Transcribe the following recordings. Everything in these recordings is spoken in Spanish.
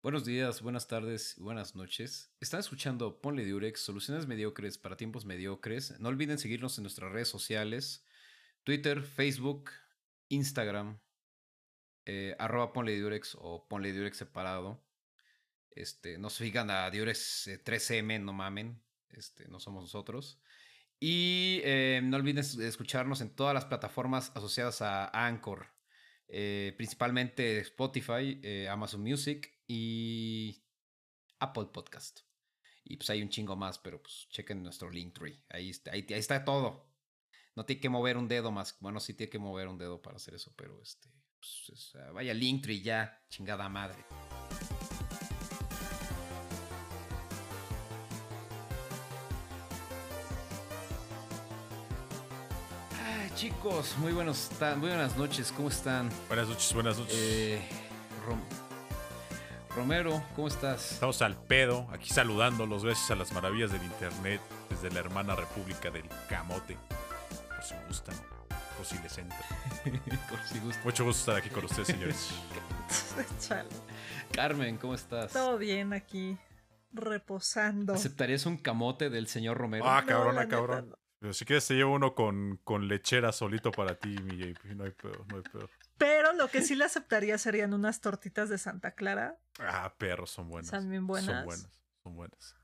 Buenos días, buenas tardes y buenas noches. Están escuchando Ponle Diurex, soluciones mediocres para tiempos mediocres. No olviden seguirnos en nuestras redes sociales, Twitter, Facebook, Instagram, eh, arroba Ponle Diurex o Ponle Diurex separado. Este, no se fijan a Diurex 3M, eh, no mamen, este, no somos nosotros. Y eh, no olviden escucharnos en todas las plataformas asociadas a Anchor, principalmente Spotify, Amazon Music y Apple Podcast. Y pues hay un chingo más, pero pues chequen nuestro Linktree. Ahí está, ahí, está todo. No tiene que mover un dedo más. Bueno, sí tiene que mover un dedo para hacer eso, pero este. Pues, vaya Linktree ya, chingada madre. Ay, chicos, muy buenos, muy buenas noches, ¿cómo están? Buenas noches, buenas noches. Eh, Romero, ¿cómo estás? Estamos al pedo, aquí saludándolos gracias a las maravillas del internet desde la hermana república del Camote. Por si gustan, por si les entra. por si gustan. Mucho gusto estar aquí con ustedes, señores. Carmen, ¿cómo estás? Todo bien aquí, reposando. ¿Aceptarías un camote del señor Romero? Ah, cabrona, cabrón. Pero si quieres te llevo uno con, con lechera solito para ti, mi JP. No hay pedo, no hay pedo. Pero lo que sí le aceptaría serían unas tortitas de Santa Clara. Ah, perros, son buenas. Son bien buenas. Son buenas, son buenas.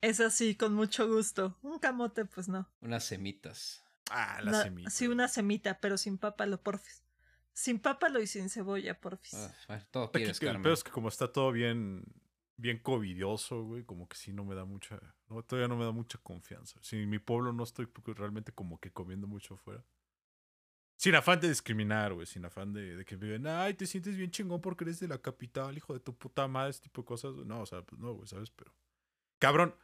Es así, con mucho gusto. Un camote, pues no. Unas semitas. Ah, las semitas. Sí, una semita, pero sin pápalo, porfis. Sin pápalo y sin cebolla, porfis. Ah, todo quieres, El peor es que como está todo bien bien covidioso, güey, como que sí no me da mucha, no, todavía no me da mucha confianza. Si en mi pueblo no estoy realmente como que comiendo mucho afuera. Sin afán de discriminar, güey, sin afán de, de que digan, ay, te sientes bien chingón porque eres de la capital, hijo de tu puta madre, este tipo de cosas. No, o sea, pues no, güey, ¿sabes? Pero, cabrón,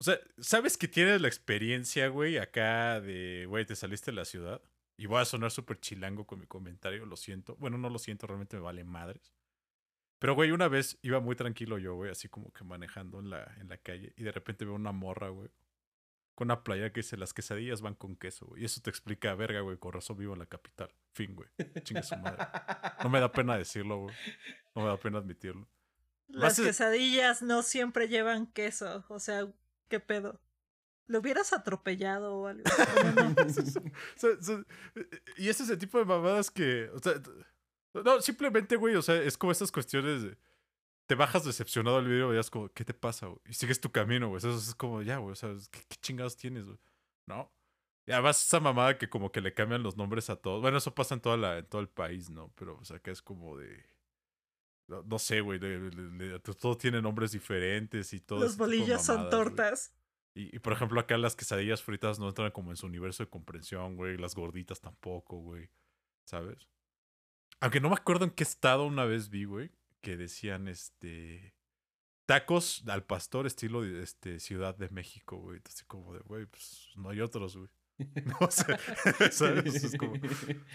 o sea, ¿sabes que tienes la experiencia, güey, acá de, güey, te saliste de la ciudad? Y voy a sonar súper chilango con mi comentario, lo siento. Bueno, no lo siento, realmente me vale madres. Pero, güey, una vez iba muy tranquilo yo, güey, así como que manejando en la, en la calle. Y de repente veo una morra, güey, con una playa que dice las quesadillas van con queso, güey. Y eso te explica, verga, güey, con razón vivo en la capital. Fin, güey. Chingue su madre. No me da pena decirlo, güey. No me da pena admitirlo. Las quesadillas no siempre llevan queso. O sea, ¿qué pedo? ¿Lo hubieras atropellado o algo? y ese es el tipo de mamadas que. O sea, no, simplemente, güey, o sea, es como estas cuestiones de... Te bajas decepcionado al video y es como, ¿qué te pasa, güey? Y sigues tu camino, güey. Eso es como, ya, güey, o sea, ¿qué, chingados tienes, güey? ¿No? Y además esa mamada que como que le cambian los nombres a todos. Bueno, eso pasa en, toda la, en todo el país, ¿no? Pero, o sea, que es como de... No, sé, güey. todo tiene nombres diferentes y todo. Los bolillos son tortas. Y, y, por ejemplo, acá las quesadillas fritas no entran como en su universo de comprensión, güey. Las gorditas tampoco, güey. ¿Sabes? Aunque no me acuerdo en qué estado una vez vi, güey, que decían este tacos al pastor estilo este Ciudad de México, güey. Así como de, güey, pues no hay otros, güey. No sé, ¿sabes? Es como...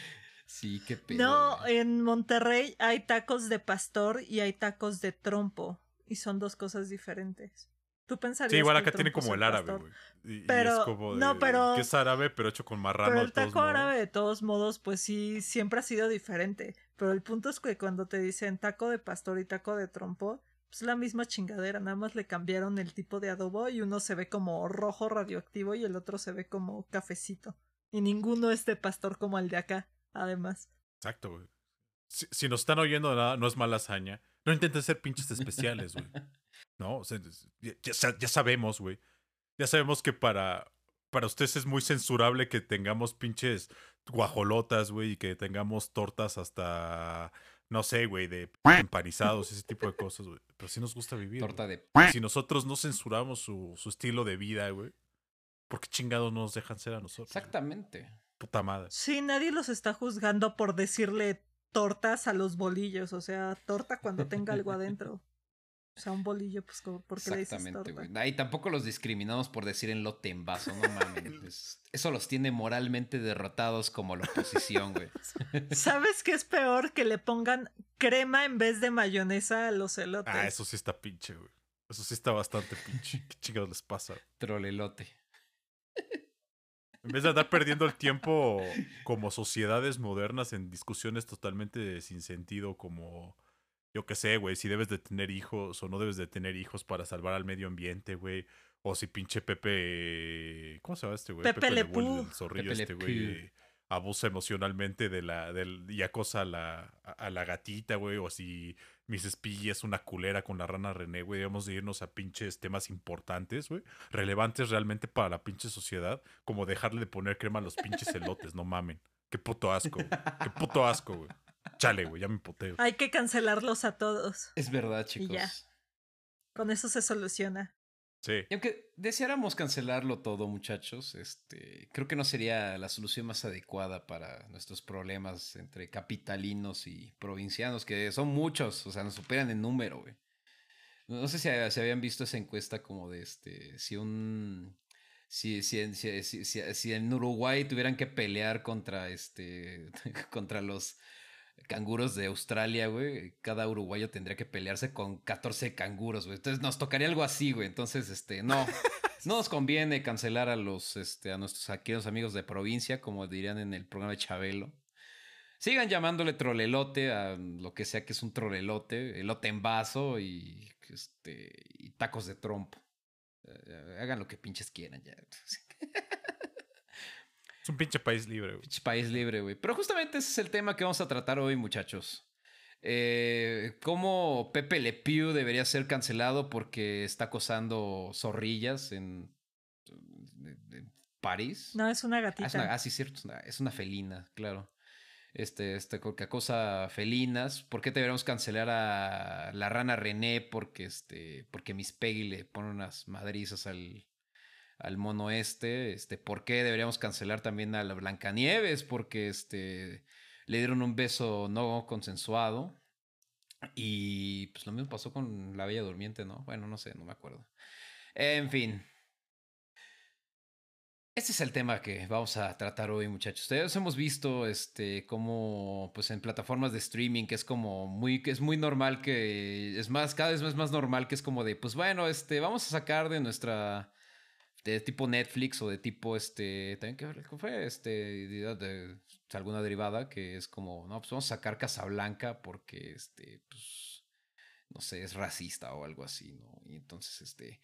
Sí, qué pedo. No, en Monterrey hay tacos de pastor y hay tacos de trompo. Y son dos cosas diferentes. Tú pensarías. Sí, igual acá tiene como el árabe, güey. Pero, es como no, pero. Que es árabe, pero hecho con marrano. Pero el taco árabe, de todos modos, pues sí, siempre ha sido diferente. Pero el punto es que cuando te dicen taco de pastor y taco de trompo, pues la misma chingadera. Nada más le cambiaron el tipo de adobo y uno se ve como rojo radioactivo y el otro se ve como cafecito. Y ninguno es de pastor como el de acá, además. Exacto, güey. Si, si nos están oyendo nada, no es mala hazaña. No intenten ser pinches especiales, güey. ¿no? O sea, ya, sabemos, güey. Ya sabemos que para, para ustedes es muy censurable que tengamos pinches guajolotas, güey, y que tengamos tortas hasta, no sé, güey, de empanizados, ese tipo de cosas, güey. Pero sí nos gusta vivir. Torta de... Si nosotros no censuramos su, su estilo de vida, güey, ¿por qué chingados nos dejan ser a nosotros? Exactamente. Puta madre. Sí, nadie los está juzgando por decirle tortas a los bolillos, o sea, torta cuando tenga algo adentro. O sea, un bolillo, pues, ¿por qué le dices torta? güey. Y tampoco los discriminamos por decir en lote en vaso, no mames. eso los tiene moralmente derrotados como la oposición, güey. ¿Sabes qué es peor? Que le pongan crema en vez de mayonesa a los elotes. Ah, eso sí está pinche, güey. Eso sí está bastante pinche. ¿Qué chingados les pasa? Trolelote. En vez de andar perdiendo el tiempo como sociedades modernas en discusiones totalmente sin sentido, como yo qué sé, güey, si debes de tener hijos o no debes de tener hijos para salvar al medio ambiente, güey. O si pinche Pepe. ¿Cómo se llama este güey? Pepe Le Le el zorrillo Pepe Le este, güey. Pew. Abusa emocionalmente de la. Del, y acosa a la, a, a la gatita, güey. O si Miss Piggy es una culera con la rana René, güey. Debemos de irnos a pinches temas importantes, güey. Relevantes realmente para la pinche sociedad. Como dejarle de poner crema a los pinches elotes, no mamen. Qué puto asco, güey. Qué puto asco, güey. Chale, güey, ya me poteo. Hay que cancelarlos a todos. Es verdad, chicos. ya. Con eso se soluciona. Sí. Y aunque deseáramos cancelarlo todo, muchachos, este, creo que no sería la solución más adecuada para nuestros problemas entre capitalinos y provincianos, que son muchos, o sea, nos superan en número, güey. No sé si, si habían visto esa encuesta como de este, si un, si, si, en- si, si- si- si en Uruguay tuvieran que pelear contra este, contra los canguros de Australia, güey, cada uruguayo tendría que pelearse con 14 canguros, güey. Entonces nos tocaría algo así, güey. Entonces, este, no, no nos conviene cancelar a los, este, a nuestros aquellos amigos de provincia, como dirían en el programa de Chabelo. Sigan llamándole trolelote a lo que sea que es un trolelote, elote en vaso y, este, y tacos de trompo. Eh, hagan lo que pinches quieran ya. Es un pinche país libre, güey. Pinche país libre, güey. Pero justamente ese es el tema que vamos a tratar hoy, muchachos. Eh, cómo Pepe Le Pew debería ser cancelado porque está acosando zorrillas en, en París. No, es una Ah, gatita. es una- ah, sí, cierto. Es una, es una felina, claro. Este, este, que acosa felinas. ¿Por qué deberíamos cancelar a la rana René? Porque, este, porque Miss Peggy le pone unas madrizas al, al mono este. Este, ¿por qué deberíamos cancelar también a la Blancanieves? Porque, este, le dieron un beso no consensuado. Y, pues, lo mismo pasó con la Bella Durmiente, ¿no? Bueno, no sé, no me acuerdo. En fin. Este es el tema que vamos a tratar hoy, muchachos. Ustedes hemos visto este como pues en plataformas de streaming que es como muy es muy normal que es más cada vez es más normal que es como de pues bueno, este vamos a sacar de nuestra de tipo Netflix o de tipo este también que ¿qué fue este de, de alguna derivada que es como no, pues vamos a sacar Casablanca porque este pues no sé, es racista o algo así, ¿no? Y entonces este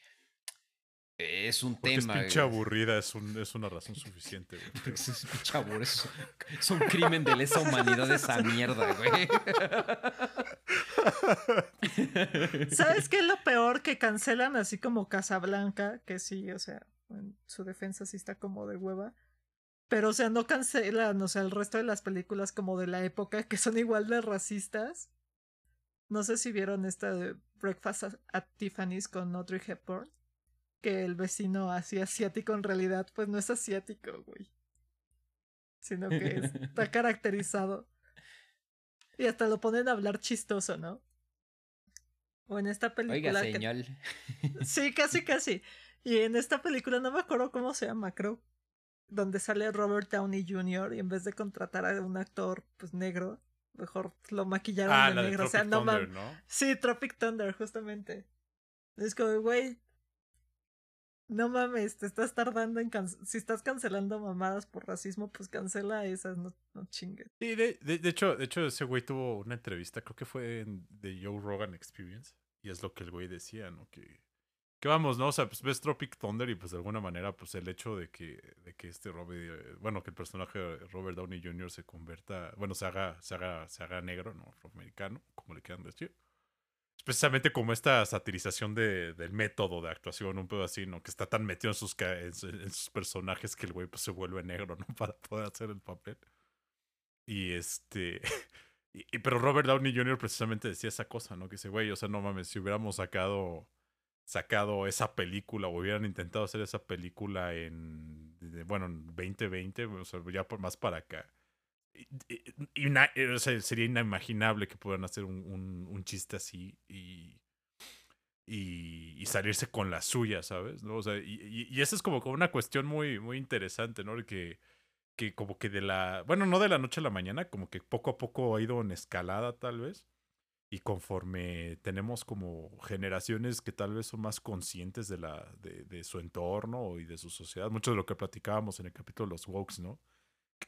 es un Porque tema es pinche güey. aburrida, es, un, es una razón suficiente, güey. Porque es un pinche aburrido, es, es un crimen de lesa humanidad esa mierda, güey. ¿Sabes qué es lo peor? Que cancelan así como Casablanca, que sí, o sea, en su defensa sí está como de hueva. Pero, o sea, no cancelan, o sea, el resto de las películas como de la época que son igual de racistas. No sé si vieron esta de Breakfast at- at Tiffany's con Audrey Hepburn. Que el vecino así asiático en realidad, pues no es asiático, güey. Sino que está caracterizado. Y hasta lo ponen a hablar chistoso, ¿no? O en esta película. Oiga, que- señor. Sí, casi, casi. Y en esta película no me acuerdo cómo se llama, creo. Donde sale Robert Downey Jr. y en vez de contratar a un actor pues negro, mejor lo maquillaron Ah, de la de negro. o sea, Tropic no Thunder, mames. ¿no? Sí, Tropic Thunder, justamente. Es como, güey. No mames, te estás tardando en Si estás cancelando mamadas por racismo, pues cancela esas, no, no chingues. Sí, de, de, de hecho, de hecho, ese güey tuvo una entrevista, creo que fue en The Joe Rogan Experience. Y es lo que el güey decía, ¿no? Que, que vamos, ¿no? O sea, pues ves Tropic Thunder y pues de alguna manera, pues el hecho de que, de que este Robert, bueno, que el personaje de Robert Downey Jr. se convierta, bueno, se haga, se haga, se haga negro, ¿no? Afroamericano, como le quieran decir. Precisamente como esta satirización de, del método de actuación, un pedo así, ¿no? Que está tan metido en sus, en, su- en sus personajes que el güey pues, se vuelve negro, ¿no? Para poder hacer el papel. Y este. Y, y- pero Robert Downey Jr. precisamente decía esa cosa, ¿no? Que dice, güey, o sea, no mames, si hubiéramos sacado sacado esa película o hubieran intentado hacer esa película en bueno en 2020 o sea ya por más para acá sea, sería inimaginable que pudieran hacer un, un- chiste así y, y salirse con la suya sabes ¿no? o sea y, y, esa es como, como una cuestión muy muy interesante no que que como que de la bueno no de la noche a la mañana como que poco a poco ha ido en escalada tal vez y conforme tenemos como generaciones que tal vez son más conscientes de, la, de, de su entorno y de su sociedad, mucho de lo que platicábamos en el capítulo de los Wokes, ¿no?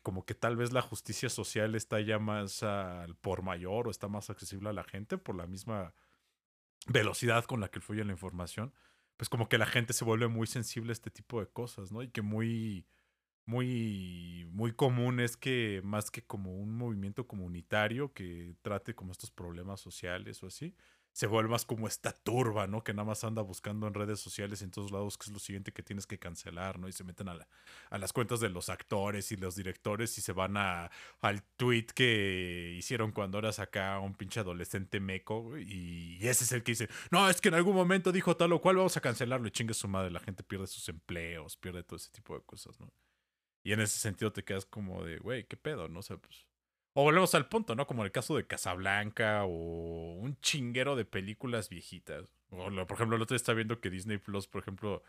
Como que tal vez la justicia social está ya más al por mayor o está más accesible a la gente por la misma velocidad con la que fluye la información, pues como que la gente se vuelve muy sensible a este tipo de cosas, ¿no? Y que muy, muy, muy común es que más que como un movimiento comunitario que trate como estos problemas sociales o así, se vuelve más como esta turba, ¿no? Que nada más anda buscando en redes sociales en todos lados qué es lo siguiente que tienes que cancelar, ¿no? Y se meten a, la, a las cuentas de los actores y los directores y se van a, al tweet que hicieron cuando eras acá un pinche adolescente meco y, ese es el que dice, no, es que en algún momento dijo tal o cual, vamos a cancelarlo y chingue su madre, la gente pierde sus empleos, pierde todo ese tipo de cosas, ¿no? Y en ese sentido te quedas como de, güey, ¿qué pedo? No sé, pues o volvemos al punto, ¿no? Como el caso de Casablanca o un chinguero de películas viejitas. O, por ejemplo, el otro día está viendo que Disney Plus, por ejemplo,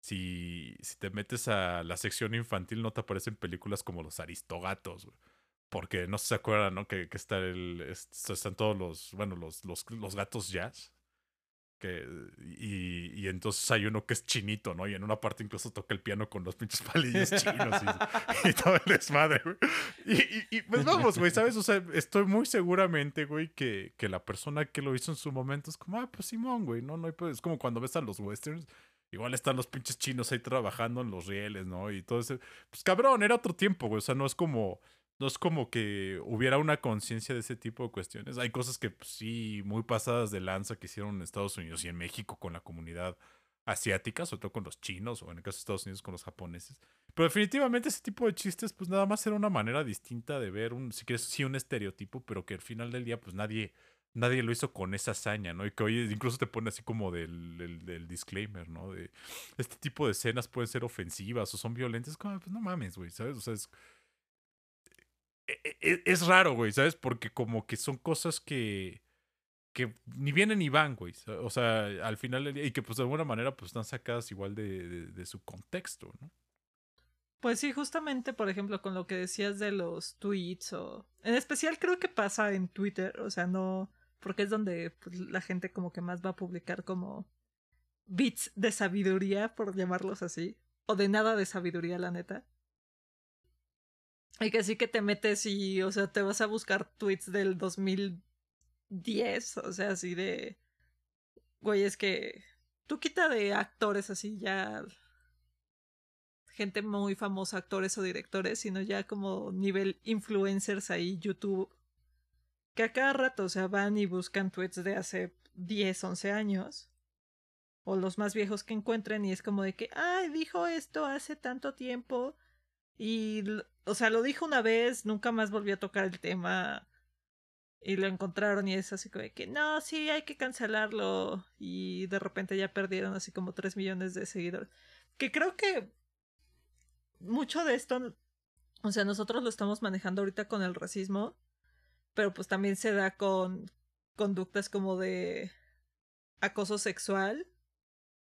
si, si te metes a la sección infantil no te aparecen películas como los Aristogatos, Porque no se acuerdan, ¿no? Que, que están todos los, bueno, los, los, los gatos jazz y, entonces hay uno que es chinito, ¿no? Y en una parte incluso toca el piano con los pinches palillos chinos y, todo el desmadre, güey. Y, pues vamos, güey, ¿sabes? O sea, estoy muy seguramente, güey, que, que la persona que lo hizo en su momento es como, ah, pues Simón, güey, ¿no? no es como cuando ves a los westerns. Igual están los pinches chinos ahí trabajando en los rieles, ¿no? Y todo ese. Pues cabrón, era otro tiempo, güey. O sea, no es como no es como que hubiera una conciencia de ese tipo de cuestiones. Hay cosas que pues, sí, muy pasadas de lanza que hicieron en Estados Unidos y en México con la comunidad asiática, sobre todo con los chinos o en el caso de Estados Unidos con los japoneses. Pero definitivamente ese tipo de chistes pues nada más era una manera distinta de ver un, si quieres, sí un estereotipo, pero que al final del día pues nadie, nadie lo hizo con esa hazaña, ¿no? Y que hoy incluso te pone así como del, del, disclaimer, ¿no? De este tipo de escenas pueden ser ofensivas o son violentas, como, pues no mames, güey, ¿sabes? O sea, es e, e, es, raro, güey, ¿sabes? Porque como que son cosas que, que ni vienen ni van, güey. O sea, al final y que pues de alguna manera pues están sacadas igual de, de, su contexto, ¿no? Pues sí, justamente, por ejemplo, con lo que decías de los tweets o... En especial creo que pasa en Twitter, o sea, no... Porque es donde pues, la gente como que más va a publicar como bits de sabiduría, por llamarlos así. O de nada de sabiduría, la neta. Y que sí que te metes y, o sea, te vas a buscar tweets del 2010, o sea, así de... Güey, es que tú quita de actores así ya... Gente muy famosa, actores o directores, sino ya como nivel influencers ahí, YouTube. Que a cada rato, o sea, van y buscan tweets de hace 10, 11 años. O los más viejos que encuentren y es como de que, ay, dijo esto hace tanto tiempo y, o sea, lo dijo una vez, nunca más volvió a tocar el tema. Y lo encontraron y es así como de que, no, sí, hay que cancelarlo. Y de repente ya perdieron así como 3 millones de seguidores. Que creo que mucho de esto, o sea, nosotros lo estamos manejando ahorita con el racismo, pero pues también se da con conductas como de acoso sexual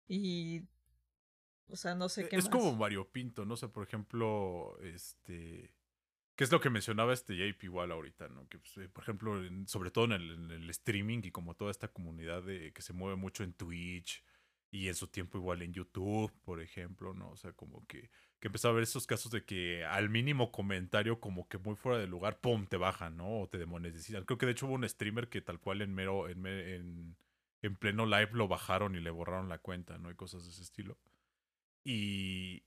y o sea, no sé e, qué. Es como Mario Pinto, no sé, por ejemplo, este. ¿Qué es lo que mencionaba este JP igual ahorita, no? Que, pues, eh, por ejemplo, sobre todo en el, streaming y como toda esta comunidad de, que se mueve mucho en Twitch y en su tiempo igual en YouTube, por ejemplo, ¿no? O sea, como que, que empezó a ver esos casos de que al mínimo comentario como que muy fuera de lugar, ¡pum!, te bajan, ¿no? O te demonetizan. Creo que de hecho hubo un streamer que tal cual en mero, en, en, en pleno live lo bajaron y le borraron la cuenta, ¿no? Y cosas de ese estilo. Y,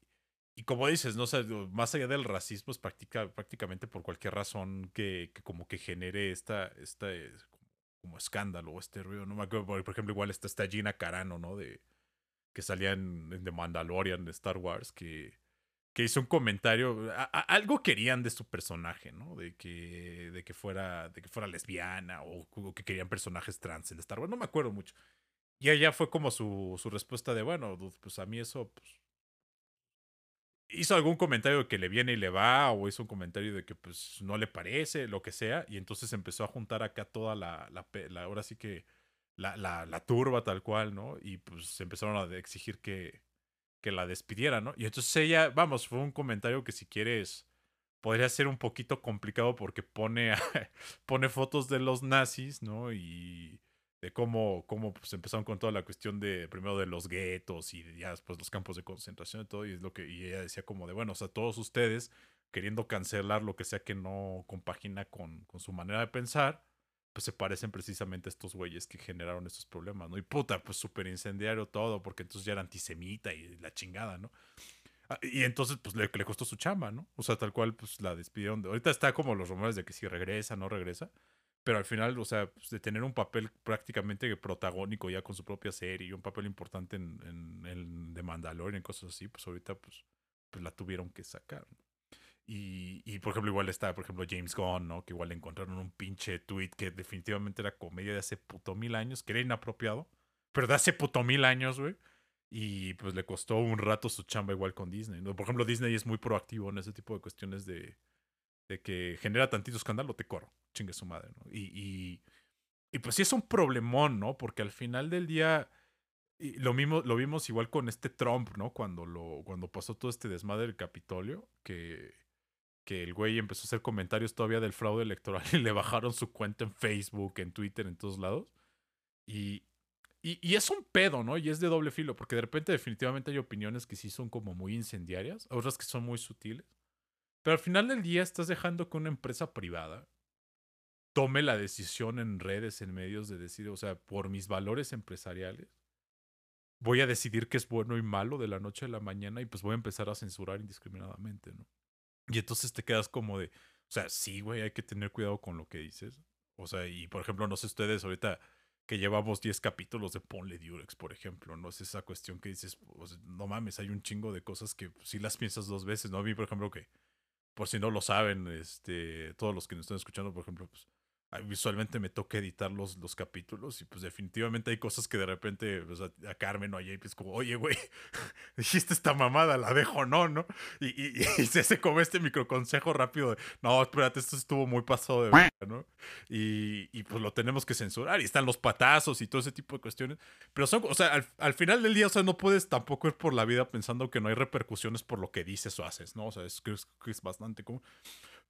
y como dices, no sé, más allá del racismo es prácticamente por cualquier razón que, que como que genere esta, esta eh, como, escándalo o este ruido. No me acuerdo, por ejemplo, igual está esta Gina Carano, ¿no? De, que salía en, The Mandalorian de Star Wars, que, que hizo un comentario. algo querían de su personaje, ¿no? De que, de que, fuera, de que fuera lesbiana o, o, que querían personajes trans en Star Wars. No me acuerdo mucho. Y ella fue como su, su respuesta de, bueno, pues a mí eso, pues, hizo algún comentario que le viene y le va, o hizo un comentario de que pues no le parece, lo que sea, y entonces empezó a juntar acá toda la, ahora sí que la, la, la, turba tal cual, ¿no? Y pues empezaron a exigir que, que la despidieran, ¿no? Y entonces ella, vamos, fue un comentario que si quieres podría ser un poquito complicado porque pone, pone fotos de los nazis, ¿no? Y de cómo, cómo pues, empezaron con toda la cuestión de primero de los guetos y ya después los campos de concentración y todo, y es lo que y ella decía como de, bueno, o sea, todos ustedes queriendo cancelar lo que sea que no compagina con, con su manera de pensar, pues se parecen precisamente a estos güeyes que generaron estos problemas, ¿no? Y puta, pues súper incendiario todo, porque entonces ya era antisemita y la chingada, ¿no? Ah, Y entonces, pues le, costó su chamba, ¿no? O sea, tal cual, pues la despidieron. De... Ahorita está como los rumores de que si regresa, no regresa. Pero al final, o sea, pues, de tener un papel prácticamente protagónico ya con su propia serie y un papel importante en, en, en The Mandalorian y cosas así, pues ahorita, pues, pues la tuvieron que sacar. Y, y, por ejemplo, igual está, por ejemplo, James Gunn, ¿no? Que igual le encontraron un pinche tweet que definitivamente era comedia de hace puto mil años, que era inapropiado, pero de hace puto mil años, güey. Y pues le costó un rato su chamba igual con Disney. ¿no? Por ejemplo, Disney es muy proactivo en ese tipo de cuestiones de, de que genera tantito escándalo, te corro. Chingue su madre, ¿no? Y, y, y, pues sí es un problemón, ¿no? Porque al final del día. Lo mismo lo vimos igual con este Trump, ¿no? Cuando lo cuando pasó todo este desmadre del Capitolio, que que el güey empezó a hacer comentarios todavía del fraude electoral y le bajaron su cuenta en Facebook, en Twitter, en todos lados. Y, y, y, es un pedo, ¿no? Y es de doble filo, porque de repente definitivamente hay opiniones que sí son como muy incendiarias, otras que son muy sutiles. Pero al final del día estás dejando que una empresa privada tome la decisión en redes, en medios de decir, o sea, por mis valores empresariales, voy a decidir qué es bueno y malo de la noche a la mañana y pues voy a empezar a censurar indiscriminadamente, ¿no? Y entonces te quedas como de, o sea, sí, güey, hay que tener cuidado con lo que dices. O sea, y por ejemplo, no sé ustedes ahorita que llevamos 10 capítulos de Ponle Durex, por ejemplo, no es esa cuestión que dices, no mames, hay un chingo de cosas que sí las piensas dos veces, ¿no? A mí, por ejemplo, que, por si no lo saben, este, todos los que nos están escuchando, por ejemplo, pues visualmente me toca editar los, los capítulos y pues definitivamente hay cosas que de repente a Carmen o a Jay es como, oye, güey, dijiste esta mamada, la dejo no, ¿no? Y, y, y se hace como este microconsejo rápido de, no, espérate, esto estuvo muy pasado de verga, ¿no? Y, y, pues lo tenemos que censurar y están los patazos y todo ese tipo de cuestiones. Pero son, o sea, al, al, final del día, o sea, no puedes tampoco ir por la vida pensando que no hay repercusiones por lo que dices o haces, ¿no? O sea, es es, es bastante común.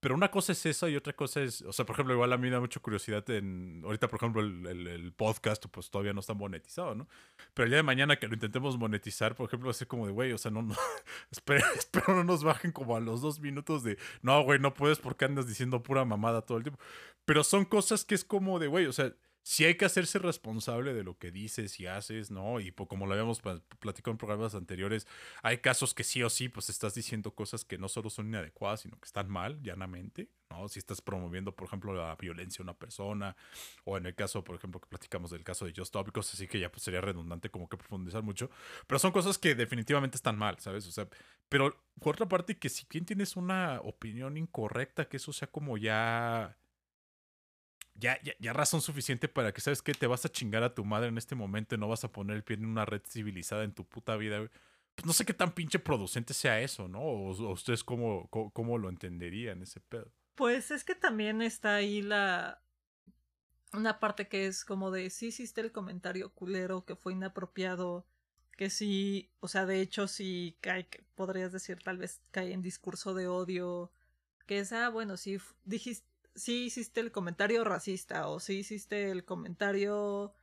Pero una cosa es eso y otra cosa es, o sea, por ejemplo, igual a mí me da mucha curiosidad en, ahorita, por ejemplo, el, el, podcast, pues todavía no está monetizado, ¿no? Pero el día de mañana que lo intentemos monetizar, por ejemplo, va a ser como de, güey, o sea, no, no, espero, espero no nos bajen como a los dos minutos de, no, güey, no puedes porque andas diciendo pura mamada todo el tiempo. Pero son cosas que es como de, güey, o sea, sí hay que hacerse responsable de lo que dices y haces, ¿no? Y como lo habíamos platicado en programas anteriores, hay casos que sí o sí, pues estás diciendo cosas que no solo son inadecuadas, sino que están mal, llanamente, ¿no? Si estás promoviendo, por ejemplo, la violencia a una persona, o en el caso, por ejemplo, que platicamos del caso de Just Stop, cosas así que ya pues, sería redundante como que profundizar mucho, pero son cosas que definitivamente están mal, ¿sabes? O sea, pero por otra parte, que si bien tienes una opinión incorrecta, que eso sea como ya ya, ya, ya, razón suficiente para que, ¿sabes qué? Te vas a chingar a tu madre en este momento y no vas a poner el pie en una red civilizada en tu puta vida. Pues no sé qué tan pinche producente sea eso, ¿no? O, ustedes cómo, cómo, cómo, lo entenderían ese pedo. Pues es que también está ahí la... Una parte que es como de, sí hiciste el comentario culero, que fue inapropiado, que sí, o sea, de hecho sí cae, podrías decir, tal vez cae en discurso de odio, que es, ah, bueno, sí dijiste sí hiciste el comentario racista o sí hiciste el comentario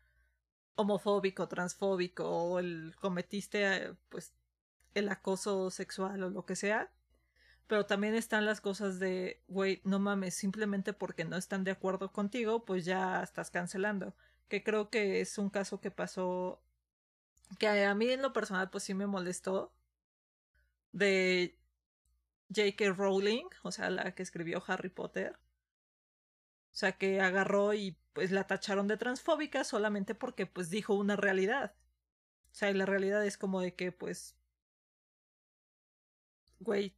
homofóbico, transfóbico o el cometiste pues el acoso sexual o lo que sea. Pero también están las cosas de, güey, no mames, simplemente porque no están de acuerdo contigo, pues ya estás cancelando. Que creo que es un caso que pasó, que a mí en lo personal pues sí me molestó. De J.K. Rowling, o sea, la que escribió Harry Potter. O sea, que agarró y pues la tacharon de transfóbica solamente porque pues dijo una realidad. O sea, y la realidad es como de que pues... Güey,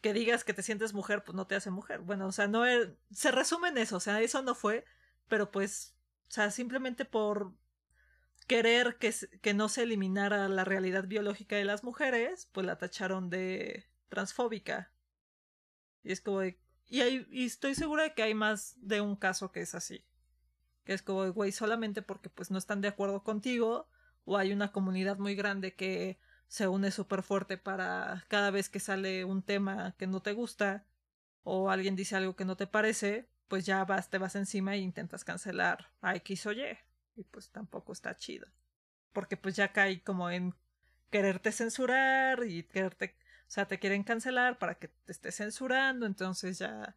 que digas que te sientes mujer, pues no te hace mujer. Bueno, o sea, no es... Se resume en eso, o sea, eso no fue, pero pues, o sea, simplemente por querer que, que no se eliminara la realidad biológica de las mujeres, pues la tacharon de transfóbica. Y es como de, y, hay, y estoy segura de que hay más de un caso que es así. Que es como, güey, solamente porque pues no están de acuerdo contigo o hay una comunidad muy grande que se une súper fuerte para cada vez que sale un tema que no te gusta o alguien dice algo que no te parece, pues ya vas, te vas encima e intentas cancelar a X o Y. Y pues tampoco está chido. Porque pues ya cae como en quererte censurar y quererte... O sea, te quieren cancelar para que te estés censurando, entonces ya,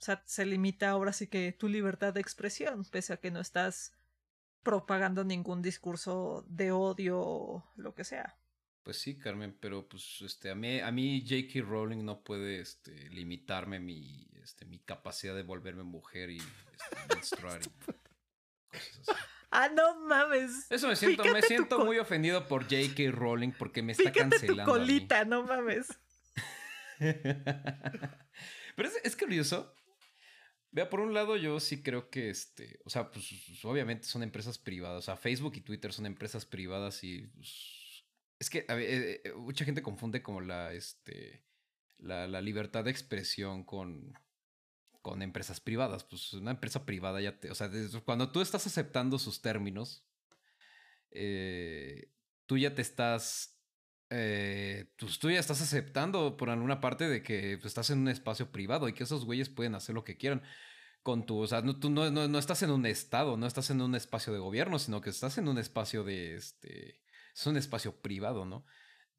o sea, se limita ahora sí que tu libertad de expresión, pese a que no estás propagando ningún discurso de odio o lo que sea. Pues sí, Carmen, pero pues este a mí a mí J.K. Rowling no puede este limitarme mi este mi capacidad de volverme mujer y este, menstruar y cosas así. Ah, no mames. Eso me siento, me siento muy ofendido por J.K. Rowling porque me está Fíjate cancelando. tu colita, no mames. Pero es, es curioso. Vea, por un lado, yo sí creo que este. O sea, pues obviamente son empresas privadas. O sea, Facebook y Twitter son empresas privadas y. pues, es que a ver, eh, eh, mucha gente confunde como la. Este. La, la libertad de expresión con. Con empresas privadas. Pues una empresa privada ya te. O sea, cuando tú estás aceptando sus términos. eh, tú ya te estás. eh, pues tú ya estás aceptando por alguna parte de que pues, estás en un espacio privado y que esos güeyes pueden hacer lo que quieran con tu, o sea, no, tú no, no, no estás en un estado, no estás en un espacio de gobierno, sino que estás en un espacio de, este, es un espacio privado, ¿no?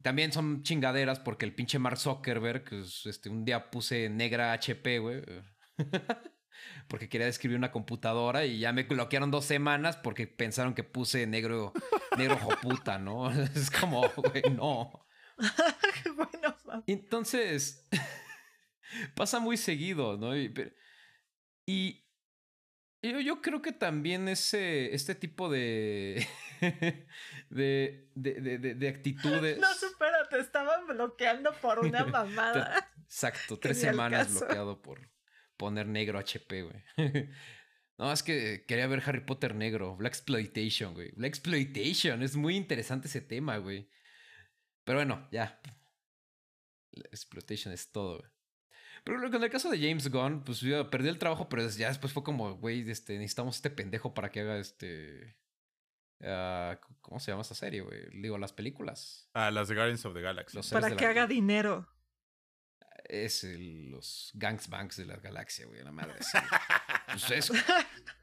También son chingaderas porque el pinche Mark Zuckerberg, pues, este, un día puse negra HP, güey. Porque quería describir una computadora y ya me bloquearon dos semanas porque pensaron que puse negro, negro joputa, ¿no? Es como, güey, no. bueno. Entonces, pasa muy seguido, ¿no? Y, pero- y yo, yo creo que también ese, este tipo de, de, de, de, de- de actitudes... No, supera, te estaban bloqueando por una mamada. Exacto, tres semanas bloqueado por poner negro HP, güey. No, es que quería ver Harry Potter negro, Black Exploitation, güey. Black Exploitation, es muy interesante ese tema, güey. Pero bueno, ya. La Exploitation es todo, güey. Pero lo que en el caso de James Gunn, pues yo perdí el trabajo, pero ya después fue como, güey, este, necesitamos este pendejo para que haga este. ah, ¿Cómo se llama esa serie, güey? Digo, las películas. Ah, las de Guardians of the Galaxy. Los Para que la- haga dinero. Es el- los gangs banks de la galaxia, güey, la madre. sí. Pues es-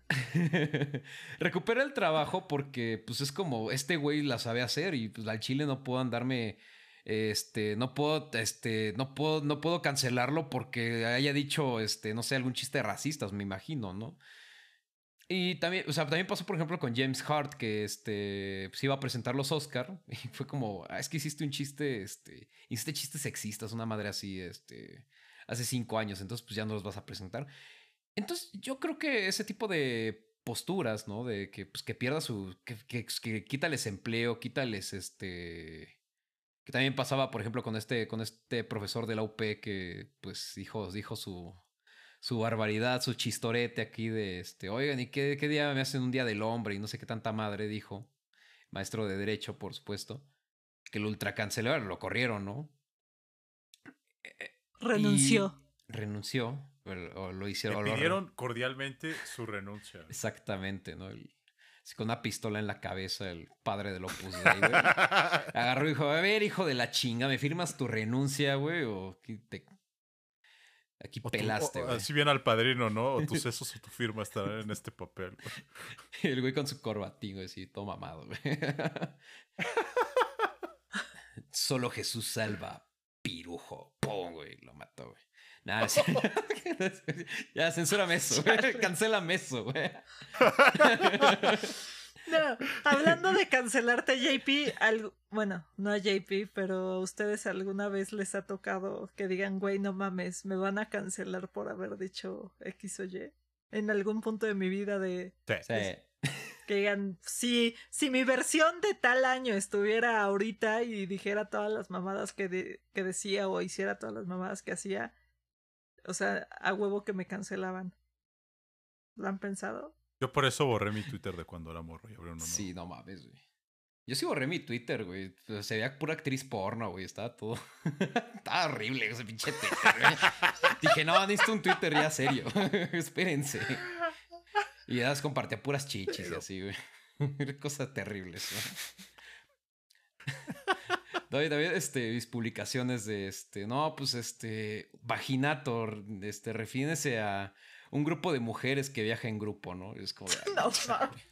Recupera el trabajo porque, pues es como, este güey la sabe hacer y pues al chile no puedo andarme, este, no puedo, este, no puedo, no puedo cancelarlo porque haya dicho, este, no sé, algún chiste racista, me imagino, ¿no? Y también, o sea, también pasó, por ejemplo, con James Hart, que este, pues iba a presentar los Oscar y fue como, ah, es que hiciste un chiste, este, hiciste chistes sexistas, una madre así, este, hace cinco años, entonces pues ya no los vas a presentar. Entonces yo creo que ese tipo de posturas, ¿no? De que, pues, que pierda su, que, que, quítales empleo, quítales, este, que también pasaba, por ejemplo, con este, con este profesor de la UP que, pues, dijo, dijo su, su barbaridad, su chistorete aquí de este, oigan, ¿y qué, qué día me hacen un día del hombre? Y no sé qué tanta madre dijo, maestro de derecho, por supuesto, que lo ultracancelaron, lo corrieron, ¿no? Renunció. Y renunció, o, o lo hicieron. Le lo pidieron cordialmente su renuncia. Exactamente, ¿no? El- con una pistola en la cabeza, el padre del Opus Dei, güey. Agarró y dijo, a ver, hijo de la chinga, ¿me firmas tu renuncia, güey? O te... Aquí O pelaste, o- güey. así bien al padrino, ¿no? O tus sesos o tu firma estarán en este papel. güey. El güey con su corbatín, güey, así, todo mamado, güey. Solo Jesús salva, pirujo. Pum, güey, lo mató, güey. Nada, sí. ya, censúrame eso, güey. Cancélame eso, güey. No, hablando de cancelarte, JP, algo, bueno, no a JP, pero a ustedes alguna vez les ha tocado que digan, güey, no mames, me van a cancelar por haber dicho X o Y. En algún punto de mi vida de Sí. Sí. que digan, si, si mi versión de tal año estuviera ahorita y dijera todas las mamadas que, de- que decía o hiciera todas las mamadas que hacía, o sea, a huevo que me cancelaban. ¿Lo han pensado? Yo por eso borré mi Twitter de cuando era morro y abrí uno. Sí, no mames, güey. Yo sí borré mi Twitter, güey. Se veía pura actriz porno, güey. Estaba todo. Estaba horrible ese pinche Twitter, güey. Dije, no, necesito un Twitter ya serio. Espérense. Y ya las compartía puras chichis y así, güey. Cosas terribles, ¿no? No, y también este, mis publicaciones de este, no, pues este, Vaginator, este, refírese a un grupo de mujeres que viaja en grupo, ¿no? Es como, de, "Ay, No, chale". mames.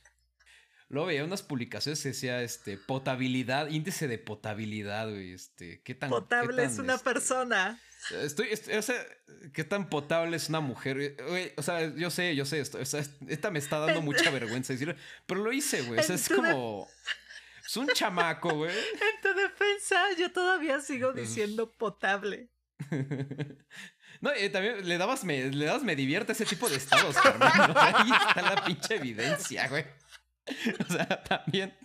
luego veía unas publicaciones que decía, este, potabilidad, índice de potabilidad, güey, este, qué tan... Potable qué es una este, persona. Estoy, estoy- o sea, qué tan potable es una mujer. Güey, o sea, yo sé, yo sé esto. O sea, esta me está dando mucha vergüenza decirlo, pero lo hice, güey. O sea, es como. Es un chamaco, güey. En tu defensa, yo todavía sigo diciendo potable. No, y también le dabas me, le dabas me divierte ese tipo de estados, Carmen. ¿no? Ahí está la pinche evidencia, güey. O sea, también.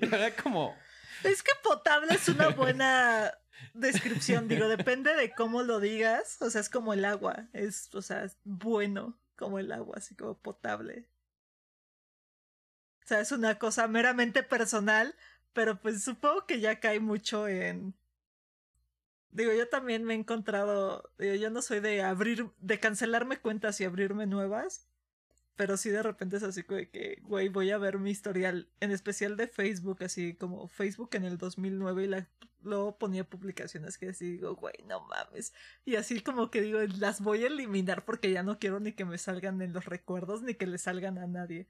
Era como. Es que potable es una buena descripción. Digo, depende de cómo lo digas. O sea, es como el agua. Es, o sea, es bueno como el agua, así como potable. O sea, es una cosa meramente personal, pero pues supongo que ya cae mucho en. Digo, yo también me he encontrado. Yo no soy de abrir, de cancelarme cuentas y abrirme nuevas. Pero sí de repente es así de que, güey, voy a ver mi historial, en especial de Facebook, así como Facebook en el 2009 y luego ponía publicaciones que así digo, güey, no mames. Y así como que digo, las voy a eliminar porque ya no quiero ni que me salgan en los recuerdos ni que le salgan a nadie.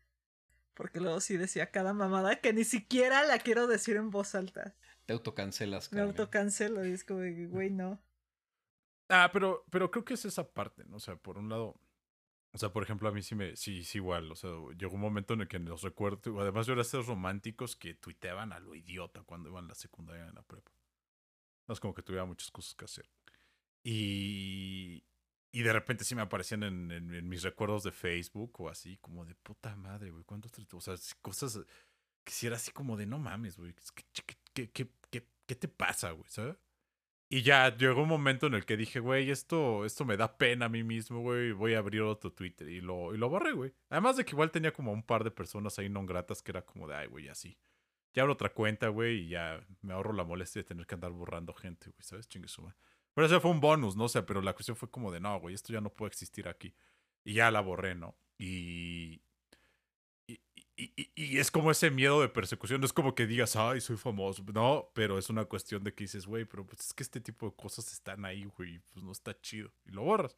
Porque luego sí decía cada mamada que ni siquiera la quiero decir en voz alta. Te autocancelas, Me Carmen. autocancelo y es como, de, güey, no. Ah, pero, pero creo que es esa parte, ¿no? O sea, por un lado, o sea, por ejemplo, a mí sí me, sí, sí igual, o sea, llegó un momento en el que los recuerdo, además yo era de esos románticos que tuiteaban a lo idiota cuando iban a la secundaria en la prepa. No es como que tuviera muchas cosas que hacer. Y, y de repente sí me aparecían en, en- en mis recuerdos de Facebook o así, como de puta madre, güey, ¿cuántos? O sea, cosas que si era así como de no mames, güey, ¿qué, qué, qué, qué, qué- qué te pasa, güey? ¿Sabes? Y ya llegó un momento en el que dije, güey, esto, esto me da pena a mí mismo, güey. Voy a abrir otro Twitter. Y lo, y lo borré, güey. Además de que igual tenía como un par de personas ahí non gratas que era como de, ay, güey, así. Ya abro otra cuenta, güey, y ya me ahorro la molestia de tener que andar borrando gente, güey, ¿sabes? Chingue su madre. Pero eso fue un bonus, ¿no? O sea, pero la cuestión fue como de, no, güey, esto ya no puede existir aquí. Y ya la borré, ¿no? Y. Y, y- es como ese miedo de persecución. No es como que digas, ay, soy famoso. No, pero es una cuestión de que dices, güey, pero pues es que este tipo de cosas están ahí, güey. Pues no está chido. Y lo borras.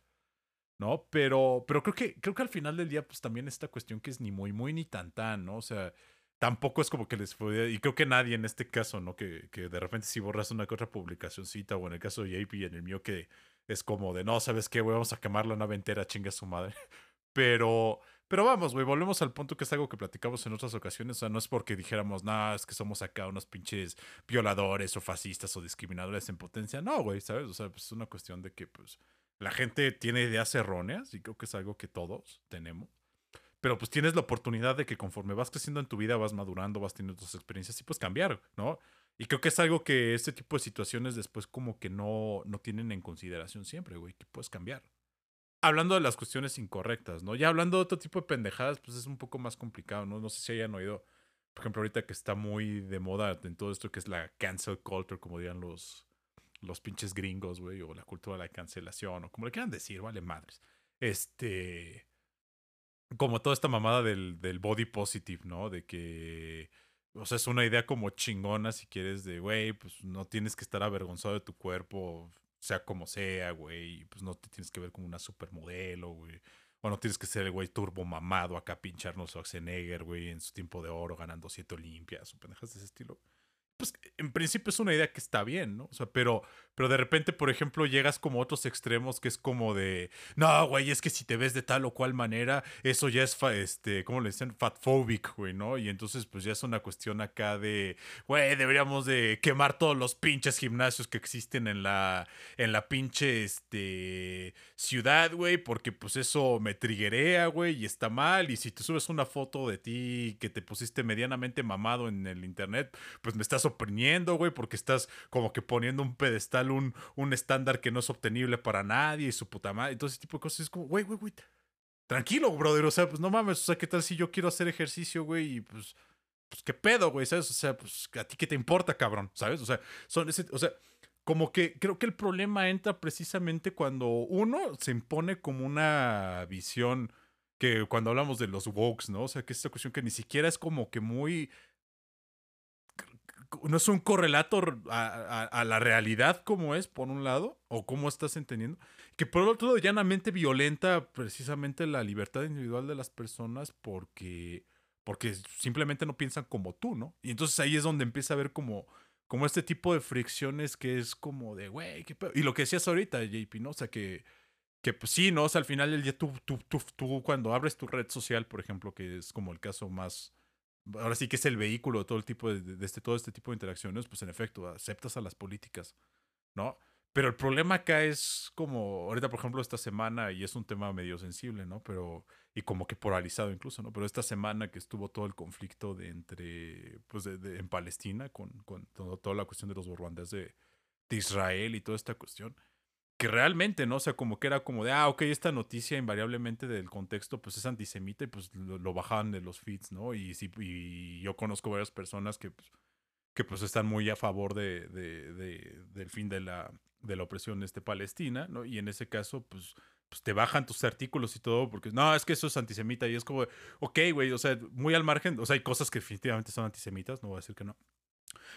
¿No? Pero, pero creo que, creo que al final del día, pues también esta cuestión que es ni muy, muy, ni tan, tan, ¿no? O sea, tampoco es como que les fue. Y creo que nadie en este caso, ¿no? Que, que de repente si borras una que otra publicacioncita, o en el caso de JP en el mío, que es como de, no, ¿sabes qué, güey? Vamos a quemar la nave entera, chinga su madre. Pero, pero vamos, güey, volvemos al punto que es algo que platicamos en otras ocasiones. O sea, no es porque dijéramos, no, es que somos acá unos pinches violadores o fascistas o discriminadores en potencia. No, güey, ¿sabes? O sea, pues es una cuestión de que, pues, la gente tiene ideas erróneas y creo que es algo que todos tenemos. Pero pues tienes la oportunidad de que conforme vas creciendo en tu vida, vas madurando, vas teniendo tus experiencias y pues cambiar, ¿no? Y creo que es algo que este tipo de situaciones después como que no, no tienen en consideración siempre, güey, que puedes cambiar hablando de las cuestiones incorrectas, ¿no? Ya hablando de otro tipo de pendejadas, pues es un poco más complicado, ¿no? No sé si hayan oído, por ejemplo, ahorita que está muy de moda en todo esto que es la cancel culture, como dirían los, los pinches gringos, güey, o la cultura de la cancelación, o como le quieran decir, vale madres. Este. Como toda esta mamada del, del body positive, ¿no? De que. O sea, es una idea como chingona si quieres de, güey, pues no tienes que estar avergonzado de tu cuerpo, sea como sea, güey. Pues no te tienes que ver como una supermodelo, güey. O no tienes que ser el güey turbo mamado acá pincharnos Schwarzenegger, güey, en su tiempo de oro ganando siete olimpias o pendejas de ese estilo. Pues en principio es una idea que está bien, ¿no? O sea, pero, pero de repente, por ejemplo, llegas como a otros extremos que es como de, no, güey, es que si te ves de tal o cual manera, eso ya es, este, ¿cómo le dicen? Fatphobic, güey, ¿no? Y entonces, pues ya es una cuestión acá de, güey, deberíamos de quemar todos los pinches gimnasios que existen en la, en la pinche, este, ciudad, güey, porque pues eso me triguea, güey, y está mal. Y si te subes una foto de ti que te pusiste medianamente mamado en el internet, pues me estás oprimiendo, güey, porque estás como que poniendo un pedestal, un, un estándar que no es obtenible para nadie y su puta madre. Entonces, ese tipo de cosas es como, güey, güey, güey. Tranquilo, brother. O sea, pues no mames. O sea, ¿qué tal si yo quiero hacer ejercicio, güey? Y pues, pues qué pedo, güey, ¿sabes? O sea, pues a ti qué te importa, cabrón, ¿sabes? O sea, son ese, o sea, como que creo que el problema entra precisamente cuando uno se impone como una visión que cuando hablamos de los wokes, ¿no? O sea, que es esta cuestión que ni siquiera es como que muy no es un correlato a, la realidad como es, por un lado, o cómo estás entendiendo, que por otro lado llanamente violenta precisamente la libertad individual de las personas porque, porque simplemente no piensan como tú, ¿no? Y entonces ahí es donde empieza a ver como, como este tipo de fricciones que es como de, güey, qué pedo. Y lo que decías ahorita, JP, ¿no? O sea, que, que pues sí, ¿no? O sea, al final del día tú, tú, tú, tú cuando abres tu red social, por ejemplo, que es como el caso más ahora sí que es el vehículo de todo el tipo de, este, todo este tipo de interacciones, pues en efecto, aceptas a las políticas, ¿no? Pero el problema acá es como, ahorita por ejemplo esta semana, y es un tema medio sensible, ¿no? Pero, y como que polarizado incluso, ¿no? Pero esta semana que estuvo todo el conflicto de entre, pues de, en Palestina, con, con toda la cuestión de los borbandes de, de Israel y toda esta cuestión, que realmente, ¿no? O sea, como que era como de, ah, ok, esta noticia invariablemente del contexto, pues es antisemita y pues lo, bajaban de los feeds, ¿no? Y, sí, y yo conozco varias personas que, pues, que pues están muy a favor de, de, del fin de la, de la opresión este, palestina, ¿no? Y en ese caso, pues, pues te bajan tus artículos y todo, porque no, es que eso es antisemita y es como, ok, güey, o sea, muy al margen, o sea, hay cosas que definitivamente son antisemitas, no voy a decir que no.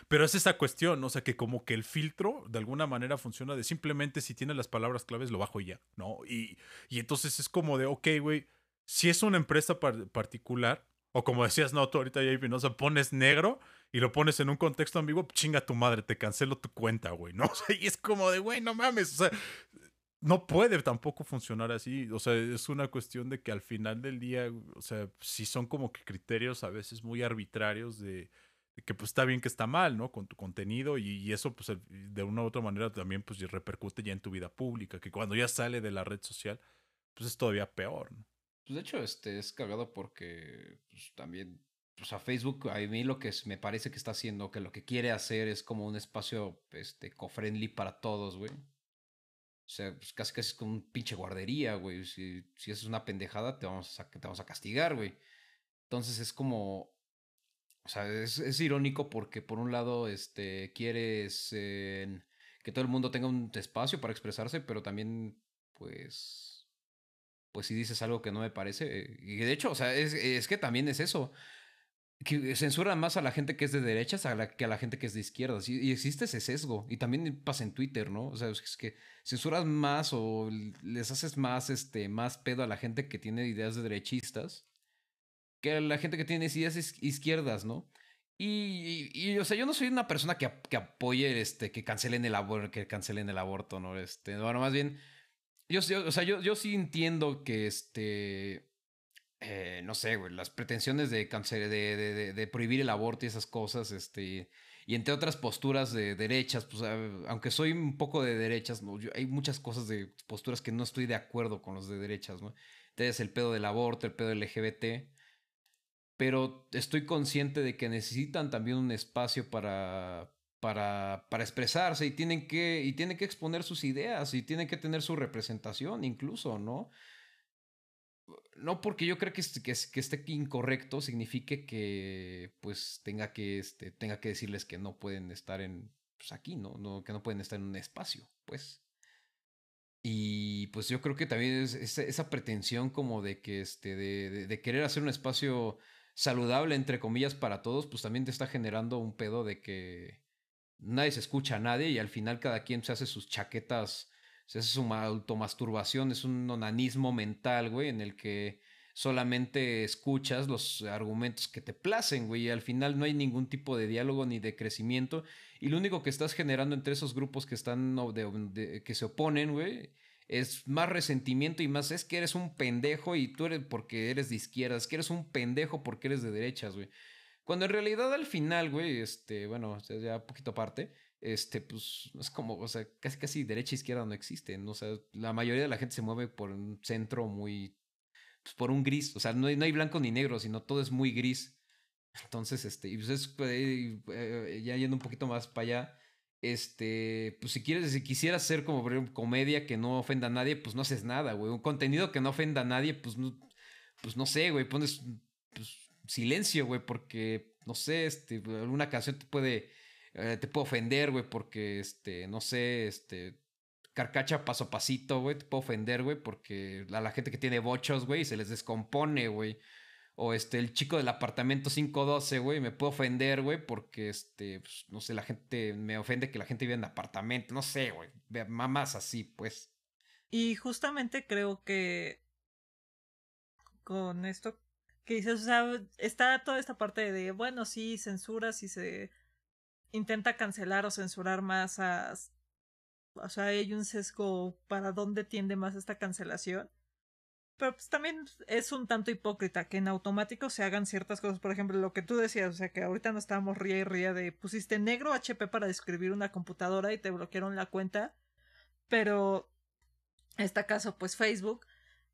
Pero es esa cuestión, o sea, que como que el filtro de alguna manera funciona de simplemente si tiene las palabras claves lo bajo ya, ¿no? Y, y entonces es como de, ok, güey, si es una empresa particular, o como decías, no, tú ahorita ya no, o sea, pones negro y lo pones en un contexto ambiguo, chinga tu madre, te cancelo tu cuenta, güey, ¿no? O sea, y es como de, güey, no mames, o sea, no puede tampoco funcionar así. O sea, es una cuestión de que al final del día, o sea, si son como que criterios a veces muy arbitrarios de, que pues está bien que está mal, ¿no? Con tu contenido y, eso pues de una u otra manera también pues repercute ya en tu vida pública, que cuando ya sale de la red social pues es todavía peor, ¿no? Pues de hecho este es cagado porque pues también pues a Facebook a mí lo que me parece que está haciendo, que lo que quiere hacer es como un espacio este co-friendly para todos, güey. O sea, pues casi casi es como un pinche guardería, güey. Si, si es una pendejada, te vamos a, te vamos a castigar, güey. Entonces es como, o sea, es, irónico porque por un lado este, quieres que todo el mundo tenga un espacio para expresarse, pero también, pues, pues si dices algo que no me parece, y de hecho, o sea, es, es que también es eso, que censuran más a la gente que es de derechas a la, que a la gente que es de izquierdas, y, y, existe ese sesgo, y también pasa en Twitter, ¿no? O sea, es que censuras más o les haces más, este, más pedo a la gente que tiene ideas de derechistas que la gente que tiene ideas izquierdas, ¿no? Y, y, o sea, yo no soy una persona que, que apoye este, que cancelen el aborto, que cancelen el aborto, ¿no? Este, bueno, más bien, yo, o sea, yo, yo sí entiendo que este, eh, no sé, güey, las pretensiones de, cancelar, de, de, de, prohibir el aborto y esas cosas, este, y entre otras posturas de derechas, pues, aunque soy un poco de derechas, ¿no? hay muchas cosas de posturas que no estoy de acuerdo con los de derechas, ¿no? Entonces, el pedo del aborto, el pedo LGBT, pero estoy consciente de que necesitan también un espacio para, para, para expresarse y tienen, que, y tienen que exponer sus ideas y tienen que tener su representación incluso, ¿no? No porque yo creo que, que, que esté incorrecto signifique que pues tenga que, este, tenga que decirles que no pueden estar en, pues aquí, ¿no? ¿no? Que no pueden estar en un espacio, pues. Y pues yo creo que también es, esa pretensión como de que, este, de, de querer hacer un espacio saludable, entre comillas, para todos, pues también te está generando un pedo de que nadie se escucha a nadie y al final cada quien se hace sus chaquetas, se hace su automasturbación, es un onanismo mental, güey, en el que solamente escuchas los argumentos que te placen, güey, y al final no hay ningún tipo de diálogo ni de crecimiento, y lo único que estás generando entre esos grupos que están, que se oponen, güey, es más resentimiento y más es que eres un pendejo y tú eres porque eres de izquierdas, que eres un pendejo porque eres de derechas, güey. Cuando en realidad al final, güey, este, bueno, ya poquito aparte, este, pues es como, o sea, casi casi derecha e izquierda no existen, o sea, la mayoría de la gente se mueve por un centro muy, pues por un gris, o sea, no hay, no hay blanco ni negro, sino todo es muy gris. Entonces, este, y pues es, eh, eh, ya yendo un poquito más para allá, este, pues si quieres, si quisieras hacer como comedia que no ofenda a nadie, pues no haces nada, güey. Un contenido que no ofenda a nadie, pues no, pues no sé, güey, pones pues, silencio, güey, porque, no sé, este, alguna canción te puede, eh, te puede ofender, güey, porque, este, no sé, este, carcacha paso a pasito, güey, te puede ofender, güey, porque a la gente que tiene bochos, güey, se les descompone, güey. O este, el chico del apartamento 512, güey, me puede ofender, güey, porque este, pues, no sé, la gente, me ofende que la gente vive en apartamento, no sé, güey, mamás así, pues. Y justamente creo que con esto que dices, o sea, está toda esta parte de, bueno, sí, censura si se intenta cancelar o censurar más a... O sea, hay un sesgo para dónde tiende más esta cancelación. Pero pues también es un tanto hipócrita que en automático se hagan ciertas cosas. Por ejemplo, lo que tú decías, o sea, que ahorita no estábamos ría y ría de pusiste negro HP para describir una computadora y te bloquearon la cuenta. Pero, en este caso, pues Facebook.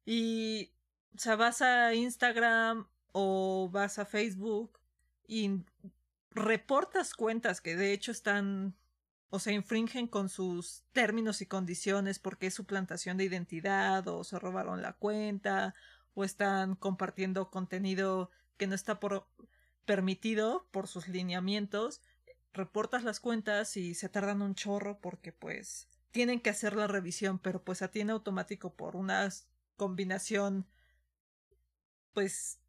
Y o sea, vas a Instagram o vas a Facebook y reportas cuentas que de hecho están o se infringen con sus términos y condiciones porque es suplantación de identidad o se robaron la cuenta o están compartiendo contenido que no está por permitido por sus lineamientos, reportas las cuentas y se tardan un chorro porque pues tienen que hacer la revisión, pero pues a ti en automático por una combinación pues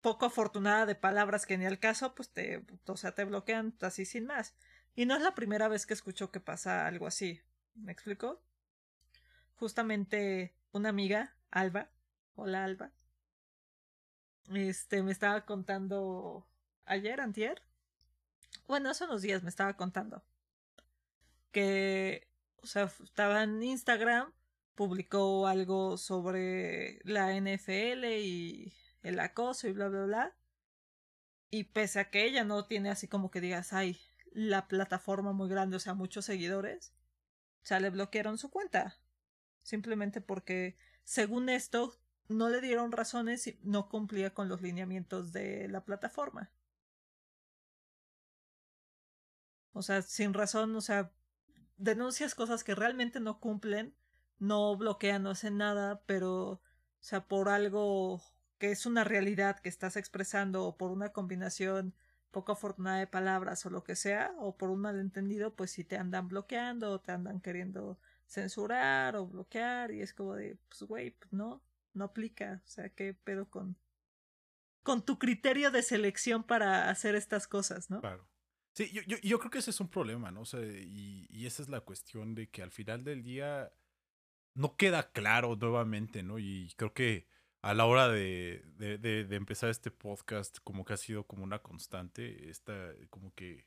poco afortunada de palabras que ni al caso, pues te, o sea, te bloquean así sin más. Y no es la primera vez que escucho que pasa algo así. ¿Me explico? Justamente una amiga, Alba, hola Alba, este, me estaba contando ayer, antier, bueno, hace unos días me estaba contando que, o sea, estaba en Instagram publicó algo sobre la NFL y el acoso y bla, bla, bla. Y pese a que ella no tiene así como que digas, ay, la plataforma muy grande, o sea, muchos seguidores, o sea, le bloquearon su cuenta. Simplemente porque, según esto, no le dieron razones y no cumplía con los lineamientos de la plataforma. O sea, sin razón, o sea, denuncias cosas que realmente no cumplen no bloquean, no hacen nada, pero, o sea, por algo que es una realidad que estás expresando o por una combinación poco afortunada de palabras o lo que sea, o por un malentendido, pues si te andan bloqueando o te andan queriendo censurar o bloquear y es como de, pues güey, pues no, no aplica, o sea, qué pedo con con tu criterio de selección para hacer estas cosas, ¿no? Claro. Sí, yo, yo, yo creo que ese es un problema, ¿no? O sea, y, y esa es la cuestión de que al final del día no queda claro nuevamente, ¿no? Y creo que a la hora de, de, empezar este podcast, como que ha sido como una constante, esta, como que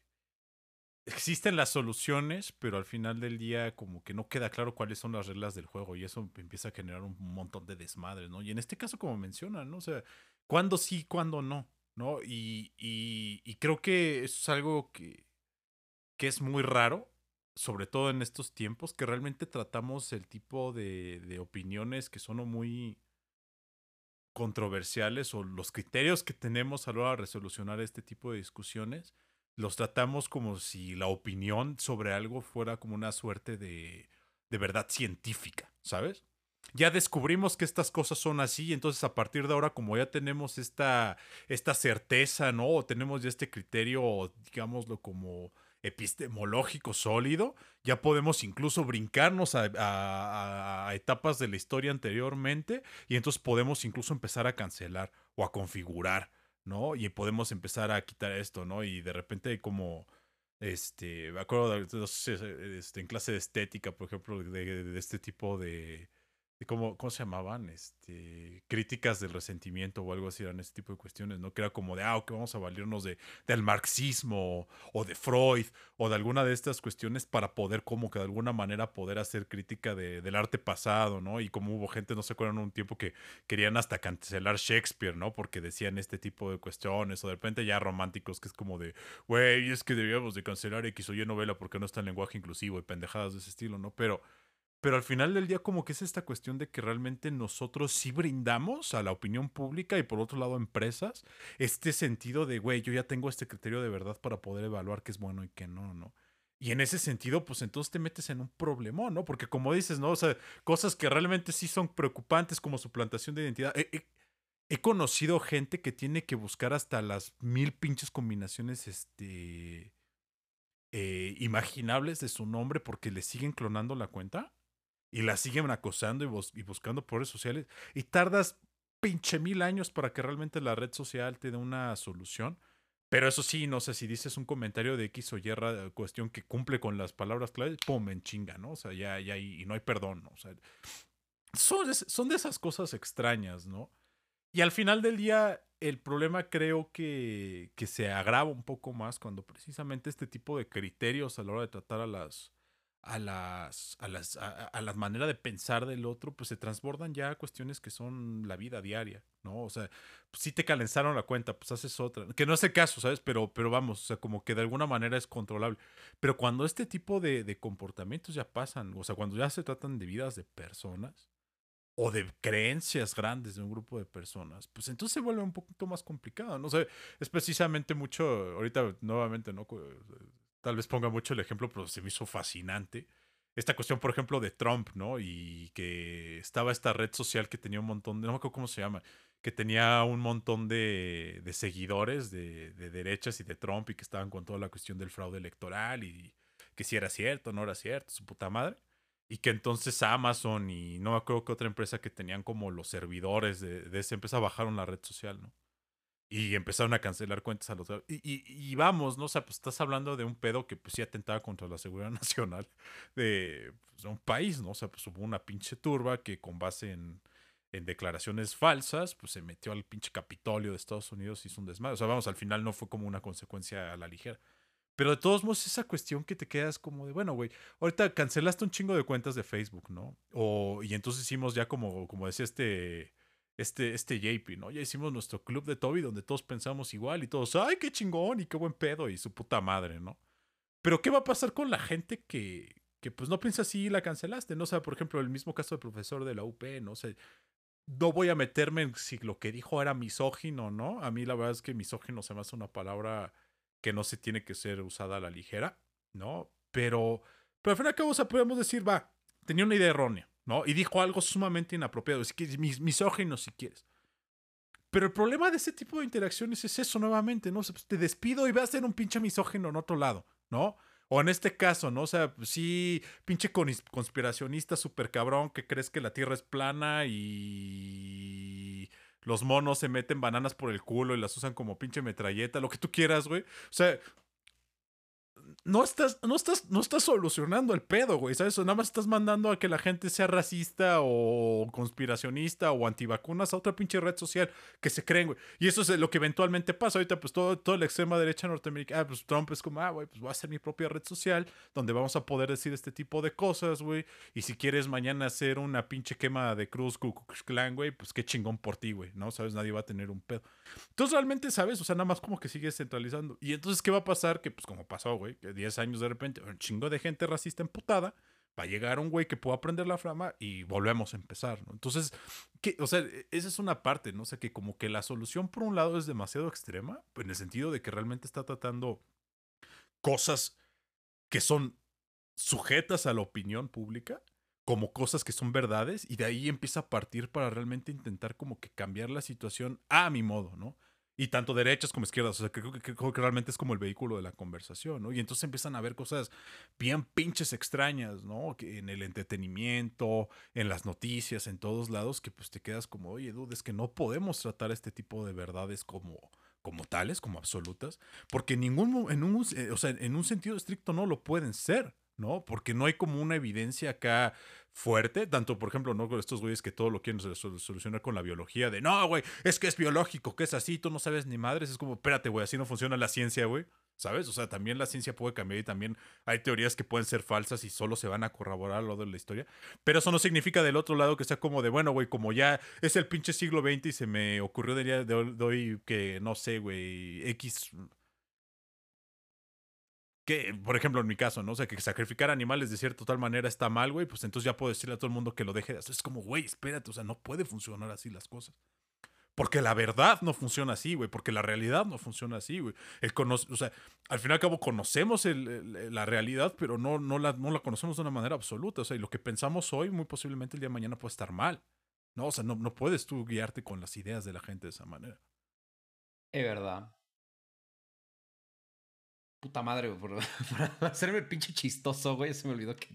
existen las soluciones, pero al final del día como que no queda claro cuáles son las reglas del juego y eso empieza a generar un montón de desmadres, ¿no? Y en este caso, como mencionan, ¿no? O sea, ¿cuándo sí, cuándo no? ¿No? Y, y, y creo que eso es algo que, que es muy raro sobre todo en estos tiempos, que realmente tratamos el tipo de, de opiniones que son muy controversiales o los criterios que tenemos a la hora de resolucionar este tipo de discusiones, los tratamos como si la opinión sobre algo fuera como una suerte de, de verdad científica, ¿sabes? Ya descubrimos que estas cosas son así, entonces a partir de ahora, como ya tenemos esta, esta certeza, ¿no? O tenemos ya este criterio, digámoslo como epistemológico sólido, ya podemos incluso brincarnos a, etapas de la historia anteriormente y entonces podemos incluso empezar a cancelar o a configurar, ¿no? Y podemos empezar a quitar esto, ¿no? Y de repente como... Este, me acuerdo de, este, en clase de estética, por ejemplo, de este tipo de, ¿Cómo, ¿Cómo se llamaban? Este, críticas del resentimiento o algo así eran este tipo de cuestiones, ¿no? Que era como de, ah, ok, vamos a valirnos de, del marxismo o de Freud o de alguna de estas cuestiones para poder como que de alguna manera poder hacer crítica de, del arte pasado, ¿no? Y como hubo gente, no se acuerdan, un tiempo que querían hasta cancelar Shakespeare, ¿no? Porque decían este tipo de cuestiones o de repente ya románticos que es como de, güey, es que deberíamos de cancelar X o Y novela porque no está en lenguaje inclusivo y pendejadas de ese estilo, ¿no? Pero pero al final del día como que es esta cuestión de que realmente nosotros sí brindamos a la opinión pública y por otro lado empresas este sentido de, güey, yo ya tengo este criterio de verdad para poder evaluar qué es bueno y qué no, ¿no? Y en ese sentido, pues entonces te metes en un problema, ¿no? Porque como dices, ¿no? O sea, cosas que realmente sí son preocupantes como suplantación de identidad. He, conocido gente que tiene que buscar hasta las mil pinches combinaciones, este... Eh, imaginables de su nombre porque le siguen clonando la cuenta y la siguen acosando y, buscando por redes sociales y tardas pinche mil años para que realmente la red social te dé una solución. Pero eso sí, no sé si dices un comentario de X o Y cuestión que cumple con las palabras claves, pum, en chinga, ¿no? O sea, ya, ya, y no hay perdón, ¿no? O sea, son, son de esas cosas extrañas, ¿no? Y al final del día, el problema creo que, que se agrava un poco más cuando precisamente este tipo de criterios a la hora de tratar a las a las a las a, la manera de pensar del otro pues se transbordan ya a cuestiones que son la vida diaria no o sea pues, si te calenzaron la cuenta pues haces otra que no el caso sabes pero pero vamos o sea como que de alguna manera es controlable pero cuando este tipo de, de comportamientos ya pasan o sea cuando ya se tratan de vidas de personas o de creencias grandes de un grupo de personas, pues entonces se vuelve un poquito más complicado. No sé, es precisamente mucho, ahorita nuevamente, ¿no? Tal vez ponga mucho el ejemplo, pero se me hizo fascinante. Esta cuestión, por ejemplo, de Trump, ¿no? Y que estaba esta red social que tenía un montón de, no me acuerdo cómo se llama, que tenía un montón de, de seguidores de, de derechas y de Trump y que estaban con toda la cuestión del fraude electoral y que si era cierto, no era cierto, su puta madre. Y que entonces Amazon y no me acuerdo que otra empresa que tenían como los servidores de esa empresa bajaron la red social, ¿no? Y empezaron a cancelar cuentas a los... Y, y, vamos, ¿no? O sea, pues estás hablando de un pedo que pues sí atentaba contra la seguridad nacional de, pues, un país, ¿no? O sea, pues hubo una pinche turba que con base en, en declaraciones falsas, pues se metió al pinche Capitolio de Estados Unidos y hizo un desmadre. O sea, vamos, al final no fue como una consecuencia a la ligera. Pero de todos modos, esa cuestión que te quedas como de, bueno, güey, ahorita cancelaste un chingo de cuentas de Facebook, ¿no? O, y entonces hicimos ya como, como decía este, este, este JP, ¿no? Ya hicimos nuestro club de Toby donde todos pensamos igual y todos, ay, qué chingón y qué buen pedo y su puta madre, ¿no? Pero ¿qué va a pasar con la gente que, que pues no piensa así y la cancelaste, ¿no? O sea, por ejemplo, el mismo caso del profesor de la UP, ¿no? O sea, no voy a meterme en si lo que dijo era misógino, ¿no? A mí la verdad es que misógino se me hace una palabra que no se tiene que ser usada a la ligera, ¿no? Pero, pero al fin y al cabo, o podemos decir, va, tenía una idea errónea, ¿no? Y dijo algo sumamente inapropiado, es que si quieres. Pero el problema de ese tipo de interacciones es eso nuevamente, ¿no? Pues te despido y vas a ser un pinche misógino en otro lado, ¿no? O en este caso, ¿no? O sea, sí, pinche conspiracionista súper cabrón que crees que la Tierra es plana y los monos se meten bananas por el culo y las usan como pinche metralleta, lo que tú quieras, güey. O sea, no estás, no estás, no estás solucionando el pedo, güey, ¿sabes? nada más estás mandando a que la gente sea racista o conspiracionista o antivacunas a otra pinche red social que se creen, güey. Y eso es lo que eventualmente pasa. Ahorita, pues todo, toda la extrema derecha norteamericana, ah, pues Trump es como, ah, güey, pues voy a hacer mi propia red social donde vamos a poder decir este tipo de cosas, güey. Y si quieres mañana hacer una pinche quema de Cruz Ku Klux güey, pues qué chingón por ti, güey, ¿no? ¿Sabes? Nadie va a tener un pedo. Entonces realmente, ¿sabes? O sea, nada más como que sigues centralizando. Y entonces, ¿qué va a pasar? Que pues como pasó, güey, 10 años de repente, un chingo de gente racista emputada, va a llegar un güey que pueda prender la flama y volvemos a empezar, ¿no? Entonces, o sea, e, esa es una parte, ¿no? O sea, que como que la solución por un lado es demasiado extrema, en el sentido de que realmente está tratando cosas que son sujetas a la opinión pública como cosas que son verdades y de ahí empieza a partir para realmente intentar como que cambiar la situación a mi modo, ¿no? Y tanto derechas como izquierdas. O sea, creo que, creo que realmente es como el vehículo de la conversación, ¿no? Y entonces empiezan a ver cosas bien pinches extrañas, ¿no? Que en el entretenimiento, en las noticias, en todos lados, que pues te quedas como, oye, dude, es que no podemos tratar este tipo de verdades como, como tales, como absolutas, porque ningún, en un, eh, o sea, en un sentido estricto no lo pueden ser. ¿No? Porque no hay como una evidencia acá fuerte, tanto por ejemplo, ¿no? Estos güeyes que todo lo quieren solucionar con la biología, de no, güey, es que es biológico, que es así, tú no sabes ni madres, es como, espérate, güey, así no funciona la ciencia, güey, ¿sabes? O sea, también la ciencia puede cambiar y también hay teorías que pueden ser falsas y solo se van a corroborar lo de la historia, pero eso no significa del otro lado que sea como de, bueno, güey, como ya es el pinche siglo XX y se me ocurrió de, día de hoy que, no sé, güey, X que, por ejemplo, en mi caso, ¿no? O sea, que sacrificar animales de cierta tal manera está mal, güey, pues entonces ya puedo decirle a todo el mundo que lo deje de hacer. Es como, güey, espérate, o sea, no puede funcionar así las cosas. Porque la verdad no funciona así, güey. Porque la realidad no funciona así, güey. O sea, al fin y al cabo conocemos la realidad, pero no, no, la, no la conocemos de una manera absoluta. O sea, y lo que pensamos hoy, muy posiblemente el día de mañana puede estar mal. No, o sea, no, no puedes tú guiarte con las ideas de la gente de esa manera. Es verdad. Puta madre, por, por hacerme el pinche chistoso, güey, se me olvidó qué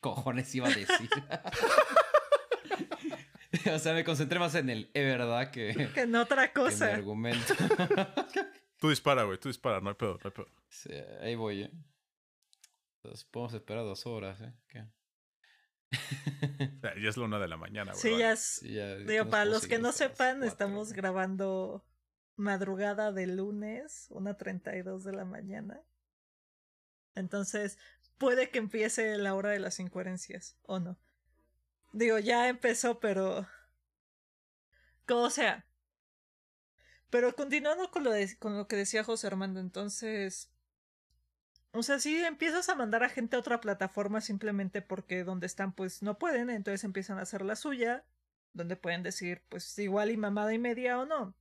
cojones iba a decir. o sea, me concentré más en el, es verdad, que, que en otra cosa. En mi argumento. tú dispara, güey, tú dispara, no hay pedo, no hay pedo. Sí, ahí voy, eh. Entonces podemos esperar dos horas, eh. ¿Qué? ya es la una de la mañana, güey. Sí, ya es. Sí, ya, ¿qué Digo, para los que no sepan, cuatro? estamos grabando madrugada de lunes, una 32 de la mañana. Entonces, puede que empiece la hora de las incoherencias, o no. Digo, ya empezó, pero. Como sea. Pero continuando con lo, con lo que decía José Armando, entonces. O sea, si empiezas a mandar a gente a otra plataforma simplemente porque donde están, pues no pueden, entonces empiezan a hacer la suya, donde pueden decir, pues igual y mamada y media o no.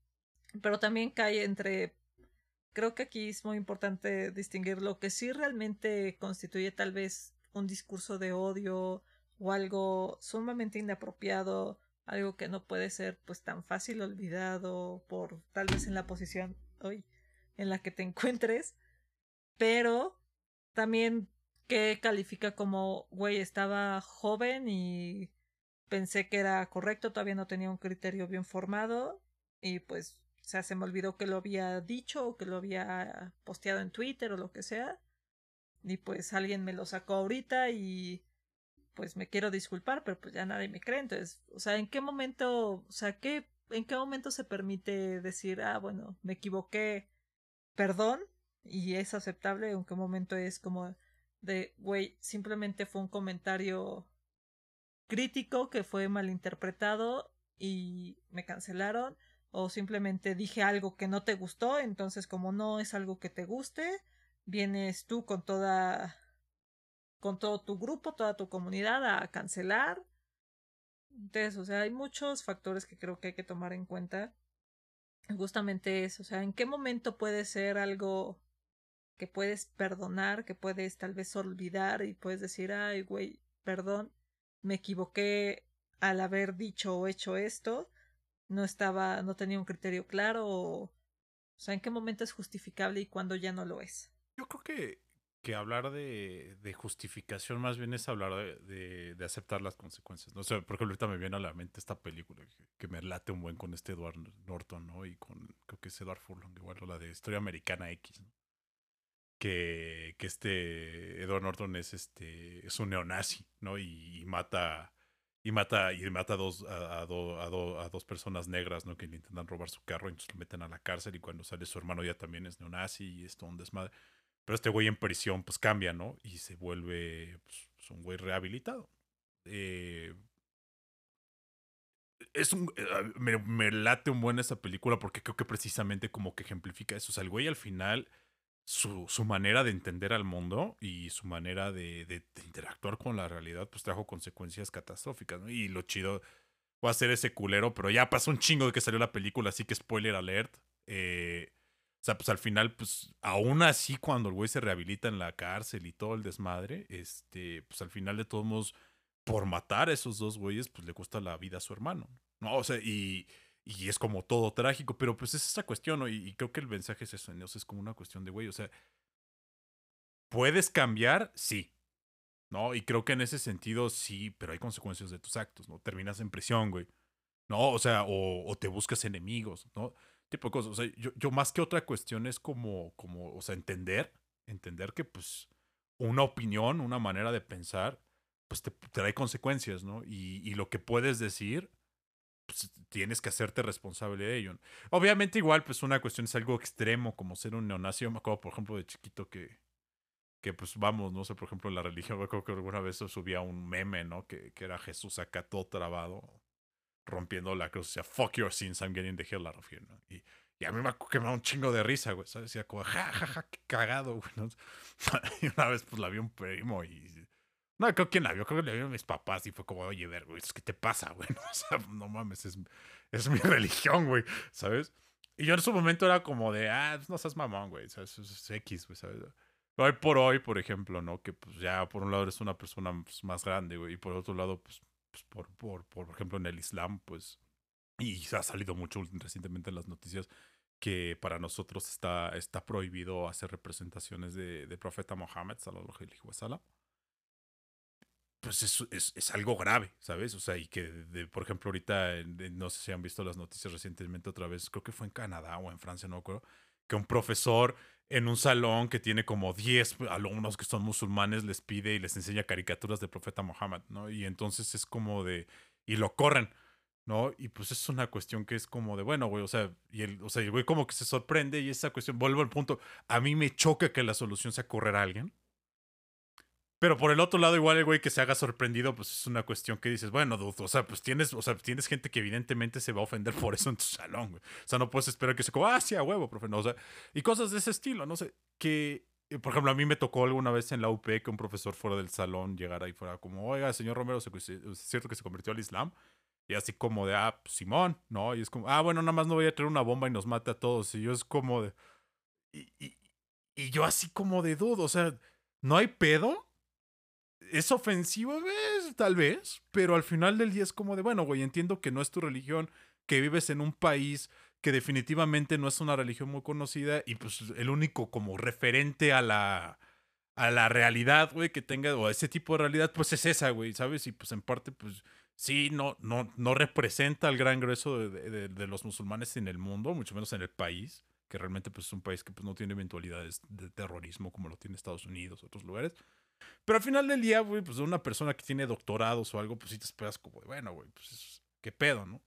Pero también cae entre. Creo que aquí es muy importante distinguir lo que sí realmente constituye tal vez un discurso de odio o algo sumamente inapropiado, algo que no puede ser pues tan fácil olvidado por tal vez en la posición hoy en la que te encuentres, pero también que califica como, güey, estaba joven y pensé que era correcto, todavía no tenía un criterio bien formado y pues o sea, se me olvidó que lo había dicho o que lo había posteado en Twitter o lo que sea. Y pues alguien me lo sacó ahorita y pues me quiero disculpar, pero pues ya nadie me cree. Entonces, o sea, ¿en qué momento, o sea, qué, en qué momento se permite decir, ah, bueno, me equivoqué, perdón, y es aceptable? ¿En qué momento es como de, güey, simplemente fue un comentario crítico que fue malinterpretado y me cancelaron? O simplemente dije algo que no te gustó, entonces como no es algo que te guste, vienes tú con toda con todo tu grupo, toda tu comunidad a cancelar. Entonces, o sea, hay muchos factores que creo que hay que tomar en cuenta. Justamente eso, o sea, ¿en qué momento puede ser algo que puedes perdonar, que puedes tal vez olvidar y puedes decir, ay, güey, perdón, me equivoqué al haber dicho o hecho esto, no estaba, no tenía un criterio claro o, o sea, en qué momento es justificable y cuándo ya no lo es. Yo creo que, que hablar de, de justificación más bien es hablar de, de, aceptar las consecuencias. ¿no? O sea, por ejemplo, ahorita me viene a la mente esta película que, que me late un buen con este Edward Norton, ¿no? Y con, creo que es Edward Furlong, igual, o la de Historia Americana X, ¿no? Que, que este Edward Norton es este es un neonazi, ¿no? Y mata y mata y mata a dos a, a, a, a, dos personas negras, ¿no? Que le intentan robar su carro y entonces lo meten a la cárcel y cuando sale su hermano ya también es neonazi y es todo un desmadre. Pero este güey en prisión pues cambia, ¿no? Y se vuelve pues, un güey rehabilitado. Eh, es un me, me, late un buen esa película porque creo que precisamente como que ejemplifica eso. O sea, el güey al final su, su, manera de entender al mundo y su manera de, de, interactuar con la realidad, pues trajo consecuencias catastróficas, ¿no? Y lo chido va a ser ese culero, pero ya pasó un chingo de que salió la película, así que spoiler alert. Eh, o sea, pues al final, pues aún así, cuando el güey se rehabilita en la cárcel y todo el desmadre, este, pues al final de todos modos, por matar a esos dos güeyes, pues le cuesta la vida a su hermano, ¿no? O sea, y y es como todo trágico, pero pues es esa cuestión, ¿no? y, y, creo que el mensaje es eso, ¿no? es como una cuestión de, güey, o sea, ¿puedes cambiar? Sí, ¿no? Y creo que en ese sentido sí, pero hay consecuencias de tus actos, ¿no? Terminas en prisión, güey, ¿no? O sea, o, te buscas enemigos, ¿no? Tipo de cosas, o sea, yo, yo más que otra cuestión es como, como, o sea, entender, entender que pues una opinión, una manera de pensar, pues te trae consecuencias, ¿no? Y, y lo que puedes decir pues, tienes que hacerte responsable de ello. Obviamente igual, pues una cuestión es algo extremo, como ser un neonazi. Yo me acuerdo, por ejemplo, de chiquito que, que pues vamos, no sé, por ejemplo, en la religión, me acuerdo que alguna vez subía un meme, ¿no? Que, que era Jesús acá todo trabado, rompiendo la cruz, decía, fuck your sins, I'm getting the hell out of here, ¿no? Y, a mí me que me da un chingo de risa, güey, ¿sabes? Decía como, ja, ja, ja, qué cagado, güey. Y una vez, pues la vi un primo y no, creo que la vio, creo que la vio a mis papás y fue como, oye, ver, güey, ¿qué te pasa, güey? O sea, no mames, es, es mi religión, güey, ¿sabes? Y yo en su momento era como de, ah, no seas mamón, güey, ¿sabes? Es, X, güey, ¿sabes? Hoy por hoy, por ejemplo, ¿no? Que pues ya por un lado eres una persona pues, más grande, güey, y por otro lado, pues, pues por, por, por ejemplo, en el Islam, pues, y ha salido mucho recientemente en las noticias que para nosotros está, está prohibido hacer representaciones de, de profeta Mohammed, sallallahu alaihi pues es, es, es, algo grave, ¿sabes? O sea, y que, de, por ejemplo, ahorita, no sé si han visto las noticias recientemente otra vez, creo que fue en Canadá o en Francia, no me acuerdo, que un profesor en un salón que tiene como 10 alumnos que son musulmanes les pide y les enseña caricaturas del profeta Muhammad, ¿no? Y entonces es como de... y lo corren, ¿no? Y pues es una cuestión que es como de, bueno, güey, o sea, y el, o sea, el güey como que se sorprende y esa cuestión, vuelvo al punto, a mí me choca que la solución sea correr a alguien. Pero por el otro lado, igual el güey que se haga sorprendido, pues es una cuestión que dices, bueno, o sea, pues tienes, o sea, tienes gente que evidentemente se va a ofender por eso en tu salón, güey. O sea, no puedes esperar que se como, ah, sí, a huevo, profe, no, o sea, y cosas de ese estilo, no sé, que, eh, por ejemplo, a mí me tocó alguna vez en la UP que un profesor fuera del salón llegara y fuera como, oiga, señor Romero, ¿es cierto que se convirtió al Islam? Y así como de, ah, pues, Simón, ¿no? Y es como, ah, bueno, nada más no voy a traer una bomba y nos mate a todos. Y yo es como de, y, y, y yo así como de dudo, o sea, ¿no hay pedo? Es ofensivo, ¿ves? tal vez, pero al final del día es como de, bueno, güey, entiendo que no es tu religión, que vives en un país que definitivamente no es una religión muy conocida y pues el único como referente a la a la realidad, güey, que tenga o a ese tipo de realidad, pues es esa, güey, ¿sabes? Y pues en parte pues sí, no no no representa al gran grueso de, de, los musulmanes en el mundo, mucho menos en el país, que realmente pues es un país que pues no tiene eventualidades de terrorismo como lo tiene Estados Unidos, otros lugares. Pero al final del día, güey, pues de una persona que tiene doctorados o algo, pues sí te esperas como, bueno, güey, pues qué pedo, ¿no?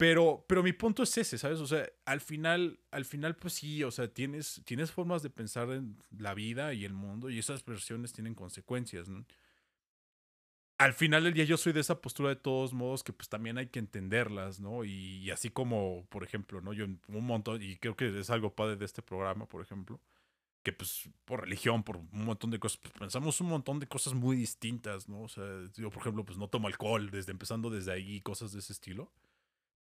Pero, pero mi punto es ese, ¿sabes? O sea, al final, al final, pues sí, o sea, tienes, tienes formas de pensar en la vida y el mundo y esas versiones tienen consecuencias, ¿no? Al final del día yo soy de esa postura de todos modos que pues también hay que entenderlas, ¿no? Y, y así como, por ejemplo, ¿no? Yo un montón, y creo que es algo padre de este programa, por ejemplo, que pues por religión, por un montón de cosas, pues pensamos un montón de cosas muy distintas, ¿no? O sea, yo por ejemplo, pues no tomo alcohol, desde empezando desde ahí, cosas de ese estilo.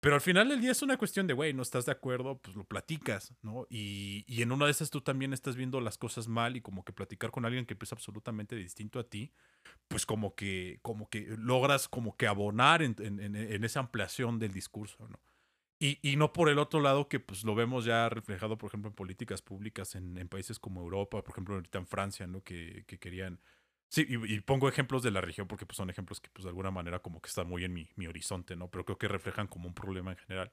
Pero al final del día es una cuestión de, güey, no estás de acuerdo, pues lo platicas, ¿no? Y, y, en una de esas tú también estás viendo las cosas mal y como que platicar con alguien que es absolutamente distinto a ti, pues como que, como que logras como que abonar en, en, en esa ampliación del discurso, ¿no? Y, y, no por el otro lado que pues lo vemos ya reflejado, por ejemplo, en políticas públicas en, países como Europa, por ejemplo, ahorita en Francia, ¿no? Que, que querían... Sí, y, pongo ejemplos de la región porque pues, son ejemplos que pues de alguna manera como que están muy en mi, mi horizonte, ¿no? Pero creo que reflejan como un problema en general.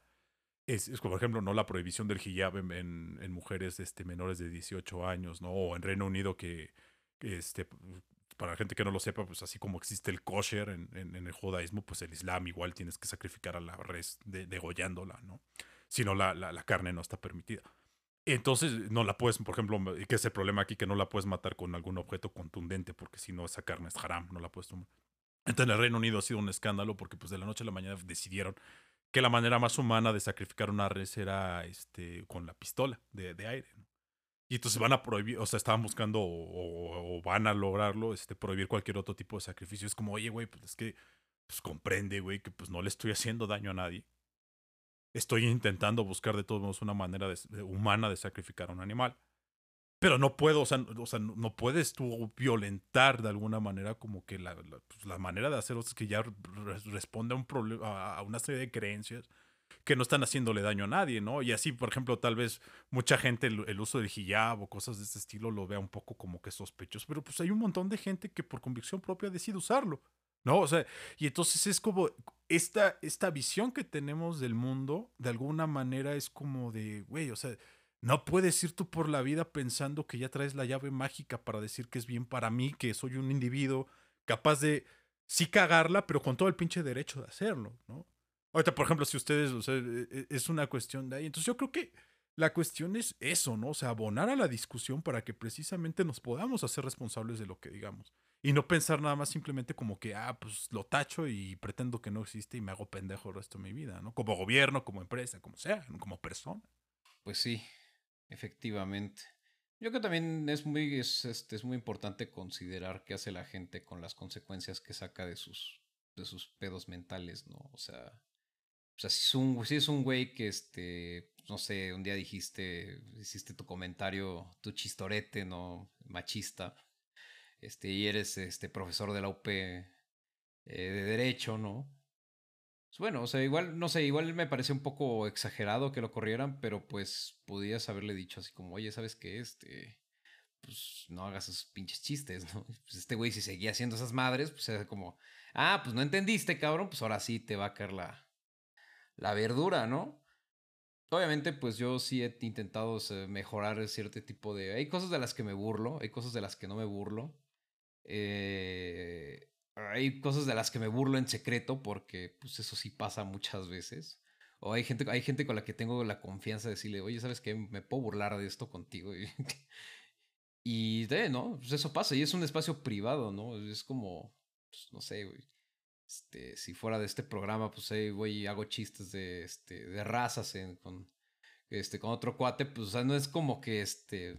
Es, es por ejemplo, ¿no? La prohibición del hijab en, mujeres este, menores de 18 años, ¿no? O en Reino Unido que, que este, para la gente que no lo sepa, pues así como existe el kosher en, en, el judaísmo, pues el islam igual tienes que sacrificar a la res de, degollándola, ¿no? Si no, la, la, carne no está permitida. Entonces, no la puedes, por ejemplo, que es el problema aquí, que no la puedes matar con algún objeto contundente, porque si no, esa carne es haram, no la puedes tomar. Entonces, en el Reino Unido ha sido un escándalo, porque pues de la noche a la mañana decidieron que la manera más humana de sacrificar una res era este, con la pistola de, de aire. ¿no? Y entonces van a prohibir, o sea, estaban buscando o, van a lograrlo, este, prohibir cualquier otro tipo de sacrificio. Es como, oye, güey, pues es que, pues comprende, güey, que pues no le estoy haciendo daño a nadie. Estoy intentando buscar de todos modos una manera humana de sacrificar a un animal. Pero no puedo, o sea, o sea, no puedes tú violentar de alguna manera como que la, la, pues, la manera de hacerlo es que ya responde a un problema, a una serie de creencias que no están haciéndole daño a nadie, ¿no? Y así, por ejemplo, tal vez mucha gente el, uso del hijab o cosas de este estilo lo vea un poco como que sospechoso, pero pues hay un montón de gente que por convicción propia decide usarlo, ¿no? O sea, y entonces es como esta, esta visión que tenemos del mundo, de alguna manera es como de, güey, o sea, no puedes ir tú por la vida pensando que ya traes la llave mágica para decir que es bien para mí, que soy un individuo capaz de sí cagarla, pero con todo el pinche derecho de hacerlo, ¿no? Ahorita, por ejemplo, si ustedes, o sea, e, e, es una cuestión de ahí. Entonces yo creo que la cuestión es eso, ¿no? O sea, abonar a la discusión para que precisamente nos podamos hacer responsables de lo que digamos. Y no pensar nada más simplemente como que, ah, pues lo tacho y pretendo que no existe y me hago pendejo el resto de mi vida, ¿no? Como gobierno, como empresa, como sea, como persona. Pues sí, efectivamente. Yo creo que también es muy, es, este, es muy importante considerar qué hace la gente con las consecuencias que saca de sus, de sus pedos mentales, ¿no? O sea, o sea, si es un, si es un güey que, este, no sé, un día dijiste, hiciste tu comentario, tu chistorete, ¿no? Machista. Este, y eres este profesor de la UP eh, de Derecho, ¿no? Pues bueno, o sea, igual, no sé, igual me parece un poco exagerado que lo corrieran, pero pues podías haberle dicho así como, oye, ¿sabes qué? Este, pues no hagas esos pinches chistes, ¿no? Pues este güey si seguía haciendo esas madres, pues era como, ah, pues no entendiste, cabrón, pues ahora sí te va a caer la, la verdura, ¿no? obviamente, pues yo sí he intentado mejorar cierto tipo de... Hay cosas de las que me burlo, hay cosas de las que no me burlo. Eh, hay cosas de las que me burlo en secreto porque pues eso sí pasa muchas veces. O hay gente, hay gente con la que tengo la confianza de decirle, oye, ¿sabes qué? Me puedo burlar de esto contigo. Y, de, ¿no? Pues eso pasa y es un espacio privado, ¿no? Es como, pues, no sé, güey. Este, si fuera de este programa, pues ahí voy y hago chistes de, este, de razas con, este, con otro cuate, pues o sea, no es como que, este,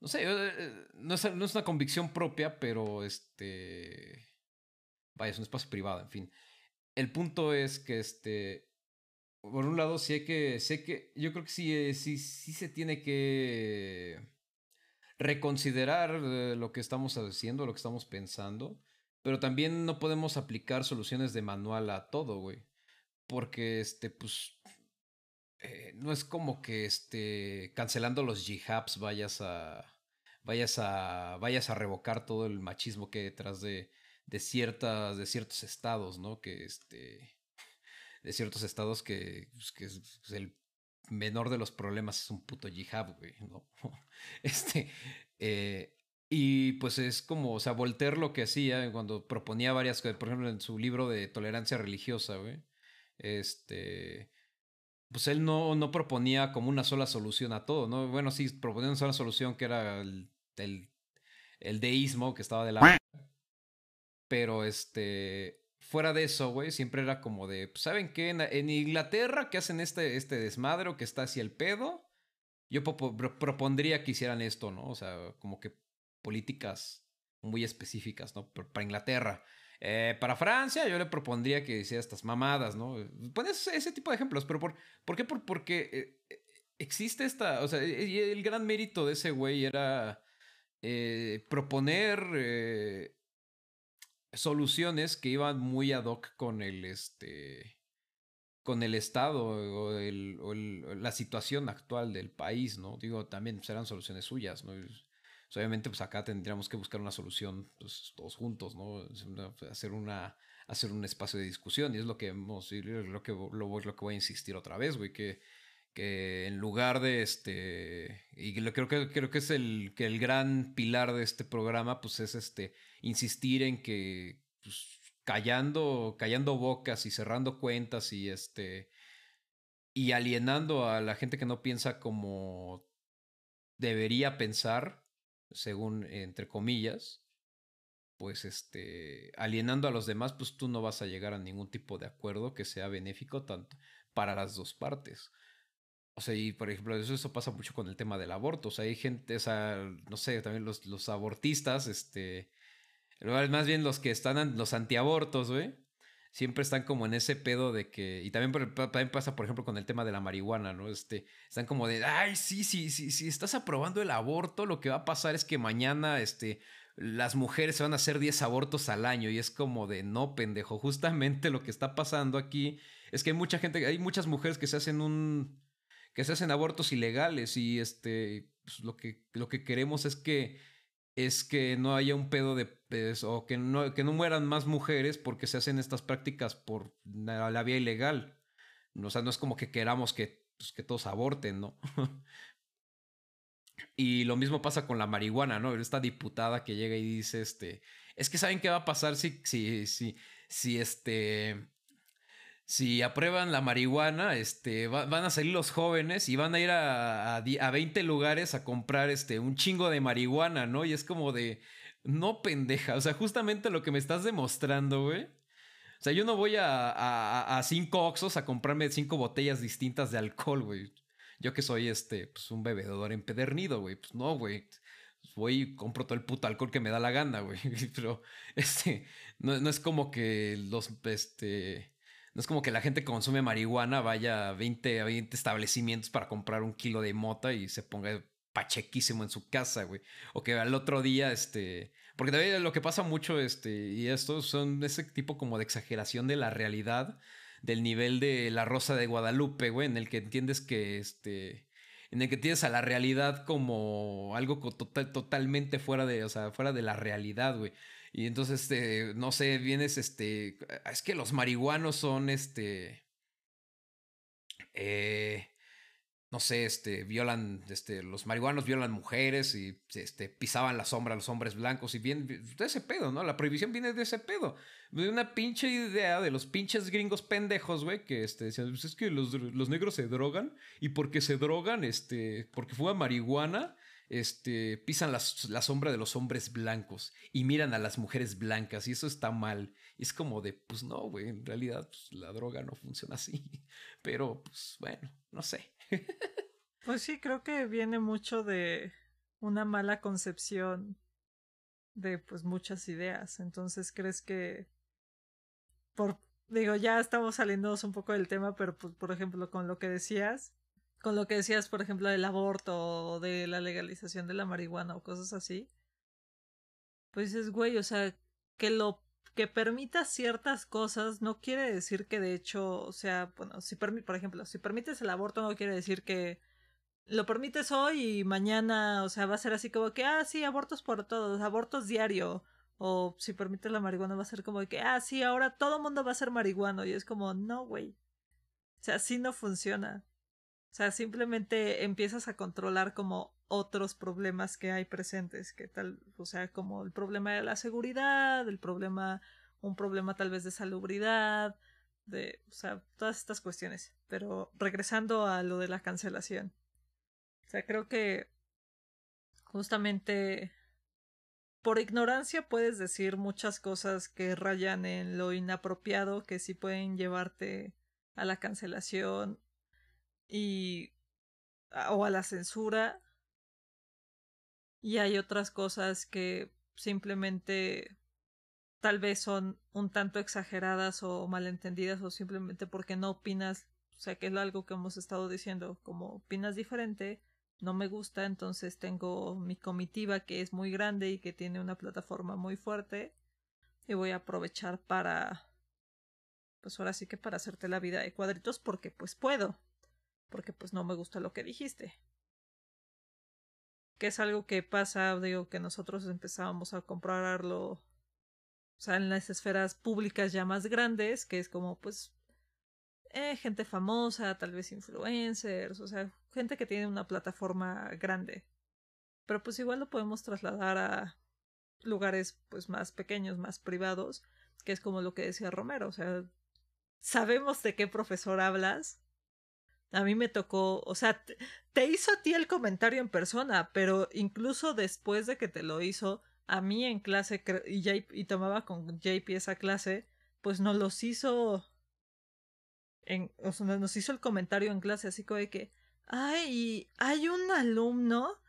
no sé, eh, no es, no es una convicción propia, pero este, vaya, es un espacio privado, en fin. El punto es que, este, por un lado, sí hay que, sé que, yo creo que sí, eh, sí, sí se tiene que reconsiderar eh, lo que estamos haciendo, lo que estamos pensando pero también no podemos aplicar soluciones de manual a todo, güey. Porque, este, pues, eh, no es como que, este, cancelando los jihads vayas a, vayas a, vayas a revocar todo el machismo que hay detrás de, de ciertas, de ciertos estados, ¿no? Que, este, de ciertos estados que, pues, que es, el menor de los problemas es un puto jihad, güey, ¿no? este, eh, y pues es como, o sea, Voltaire lo que hacía cuando proponía varias cosas, por ejemplo, en su libro de tolerancia religiosa, güey, este, pues él no, no proponía como una sola solución a todo, ¿no? Bueno, sí, proponía una sola solución que era el, el, deísmo que estaba de la... Pero este, fuera de eso, güey, siempre era como de, pues, ¿saben qué? En, Inglaterra que hacen este, este desmadre que está hacia el pedo, yo propondría que hicieran esto, ¿no? O sea, como que políticas muy específicas, ¿no? Para Inglaterra. Eh, para Francia, yo le propondría que hiciera estas mamadas, ¿no? Pones ese tipo de ejemplos, pero ¿por, ¿por qué? porque eh, eh, existe esta, o sea, el gran mérito de ese güey era proponer soluciones que iban muy ad hoc con el, este, con el estado o, el, la situación actual del país, ¿no? Digo, también serán soluciones suyas, ¿no? Pues, obviamente, pues acá tendríamos que buscar una solución pues, todos juntos, ¿no? Hacer, una, hacer un espacio de discusión y es lo que hemos, lo que, lo, lo que voy a insistir otra vez, güey, que, que en lugar de este, y lo, creo, que, creo que es el, que el gran pilar de este programa, pues es este, insistir en que, pues, callando, callando bocas y cerrando cuentas y este, y alienando a la gente que no piensa como debería pensar, según entre comillas, pues este, alienando a los demás, pues tú no vas a llegar a ningún tipo de acuerdo que sea benéfico tanto para las dos partes. O sea, y por ejemplo, eso, eso pasa mucho con el tema del aborto. O sea, hay gente, o sea, no sé, también los, los abortistas, este, más bien los que están, los antiabortos, güey siempre están como en ese pedo de que, y también, también pasa, por ejemplo, con el tema de la marihuana, ¿no? Este, están como de, ay, sí, sí, sí, si estás aprobando el aborto, lo que va a pasar es que mañana, este, las mujeres se van a hacer 10 abortos al año y es como de, no, pendejo, justamente lo que está pasando aquí es que hay mucha gente, hay muchas mujeres que se hacen un, que se hacen abortos ilegales y este, pues, lo que, lo que queremos es que es que no haya un pedo de o que no, que no mueran más mujeres porque se hacen estas prácticas por la, vía ilegal. O sea, no es como que queramos que, pues, que todos aborten, ¿no? y lo mismo pasa con la marihuana, ¿no? Esta diputada que llega y dice, este, es que saben qué va a pasar si, si, si, si este, si aprueban la marihuana, este, van a salir los jóvenes y van a ir a, a, a, 20 lugares a comprar este, un chingo de marihuana, ¿no? Y es como de, no pendeja, o sea, justamente lo que me estás demostrando, güey. O sea, yo no voy a, a, cinco oxos a comprarme cinco botellas distintas de alcohol, güey. Yo que soy, este, pues un bebedor empedernido, güey. Pues no, güey. Voy y compro todo el puto alcohol que me da la gana, güey. Pero, este, no, no es como que los, este no es como que la gente consume marihuana vaya a 20, a 20 establecimientos para comprar un kilo de mota y se ponga pachequísimo en su casa, güey. O que al otro día, este... Porque también lo que pasa mucho, este, y esto son ese tipo como de exageración de la realidad, del nivel de la Rosa de Guadalupe, güey, en el que entiendes que, este... En el que tienes a la realidad como algo total, totalmente fuera de, o sea, fuera de la realidad, güey. Y entonces, este, no sé, vienes, este, es que los marihuanos son, este, eh, no sé, este, violan, este, los marihuanos violan mujeres y este, pisaban la sombra a los hombres blancos y bien, de ese pedo, ¿no? La prohibición viene de ese pedo, de una pinche idea de los pinches gringos pendejos, güey, que este, decían, pues es que los, los, negros se drogan y porque se drogan, este, porque fuman marihuana, este, pisan la, sombra de los hombres blancos y miran a las mujeres blancas y eso está mal. Y es como de, pues no, güey, en realidad pues, la droga no funciona así, pero pues bueno, no sé. Pues sí, creo que viene mucho de una mala concepción de pues muchas ideas. Entonces, ¿crees que por digo, ya estamos saliéndonos un poco del tema, pero pues, por ejemplo, con lo que decías, con lo que decías, por ejemplo, del aborto o de la legalización de la marihuana o cosas así, pues es güey, o sea, que lo que permita ciertas cosas no quiere decir que de hecho, o sea, bueno, si por ejemplo, si permites el aborto no quiere decir que lo permites hoy y mañana, o sea, va a ser así como que, ah, sí, abortos por todos, abortos diario. O si permites la marihuana va a ser como que, ah, sí, ahora todo mundo va a ser marihuano. Y es como, no, güey. O sea, así no funciona. O sea, simplemente empiezas a controlar como otros problemas que hay presentes, que tal, o sea, como el problema de la seguridad, el problema, un problema tal vez de salubridad, de, o sea, todas estas cuestiones. Pero regresando a lo de la cancelación. O sea, creo que justamente por ignorancia puedes decir muchas cosas que rayan en lo inapropiado, que sí pueden llevarte a la cancelación y o a la censura. Y hay otras cosas que simplemente tal vez son un tanto exageradas o malentendidas o simplemente porque no opinas, o sea, que es algo que hemos estado diciendo, como opinas diferente, no me gusta, entonces tengo mi comitiva que es muy grande y que tiene una plataforma muy fuerte y voy a aprovechar para pues ahora sí que para hacerte la vida de cuadritos porque pues puedo, porque pues no me gusta lo que dijiste que es algo que pasa, digo, que nosotros empezábamos a comprarlo, o sea, en las esferas públicas ya más grandes, que es como, pues, eh, gente famosa, tal vez influencers, o sea, gente que tiene una plataforma grande. Pero pues igual lo podemos trasladar a lugares, pues, más pequeños, más privados, que es como lo que decía Romero, o sea, sabemos de qué profesor hablas, a mí me tocó, o sea, te, hizo a ti el comentario en persona, pero incluso después de que te lo hizo, a mí en clase y, y tomaba con JP esa clase, pues nos los hizo, en, o sea, nos hizo el comentario en clase así como de que, ay, hay un alumno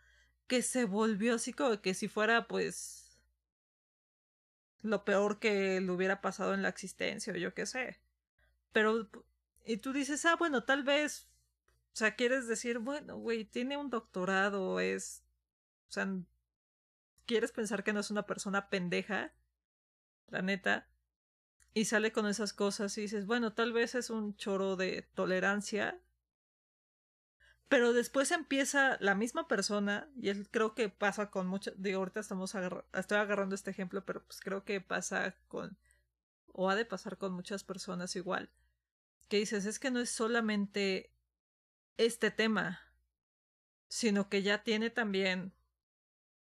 que se volvió así como que si fuera pues lo peor que le hubiera pasado en la existencia o yo qué sé. Pero y tú dices, ah, bueno, tal vez o sea, quieres decir, bueno, güey, tiene un doctorado, es... O sea, quieres pensar que no es una persona pendeja, la neta, y sale con esas cosas y dices, bueno, tal vez es un choro de tolerancia, pero después empieza la misma persona, y creo que pasa con mucho, digo, ahorita estamos estoy agarrando este ejemplo, pero pues creo que pasa con, o ha de pasar con muchas personas igual, que dices, es que no es solamente este tema, sino que ya tiene también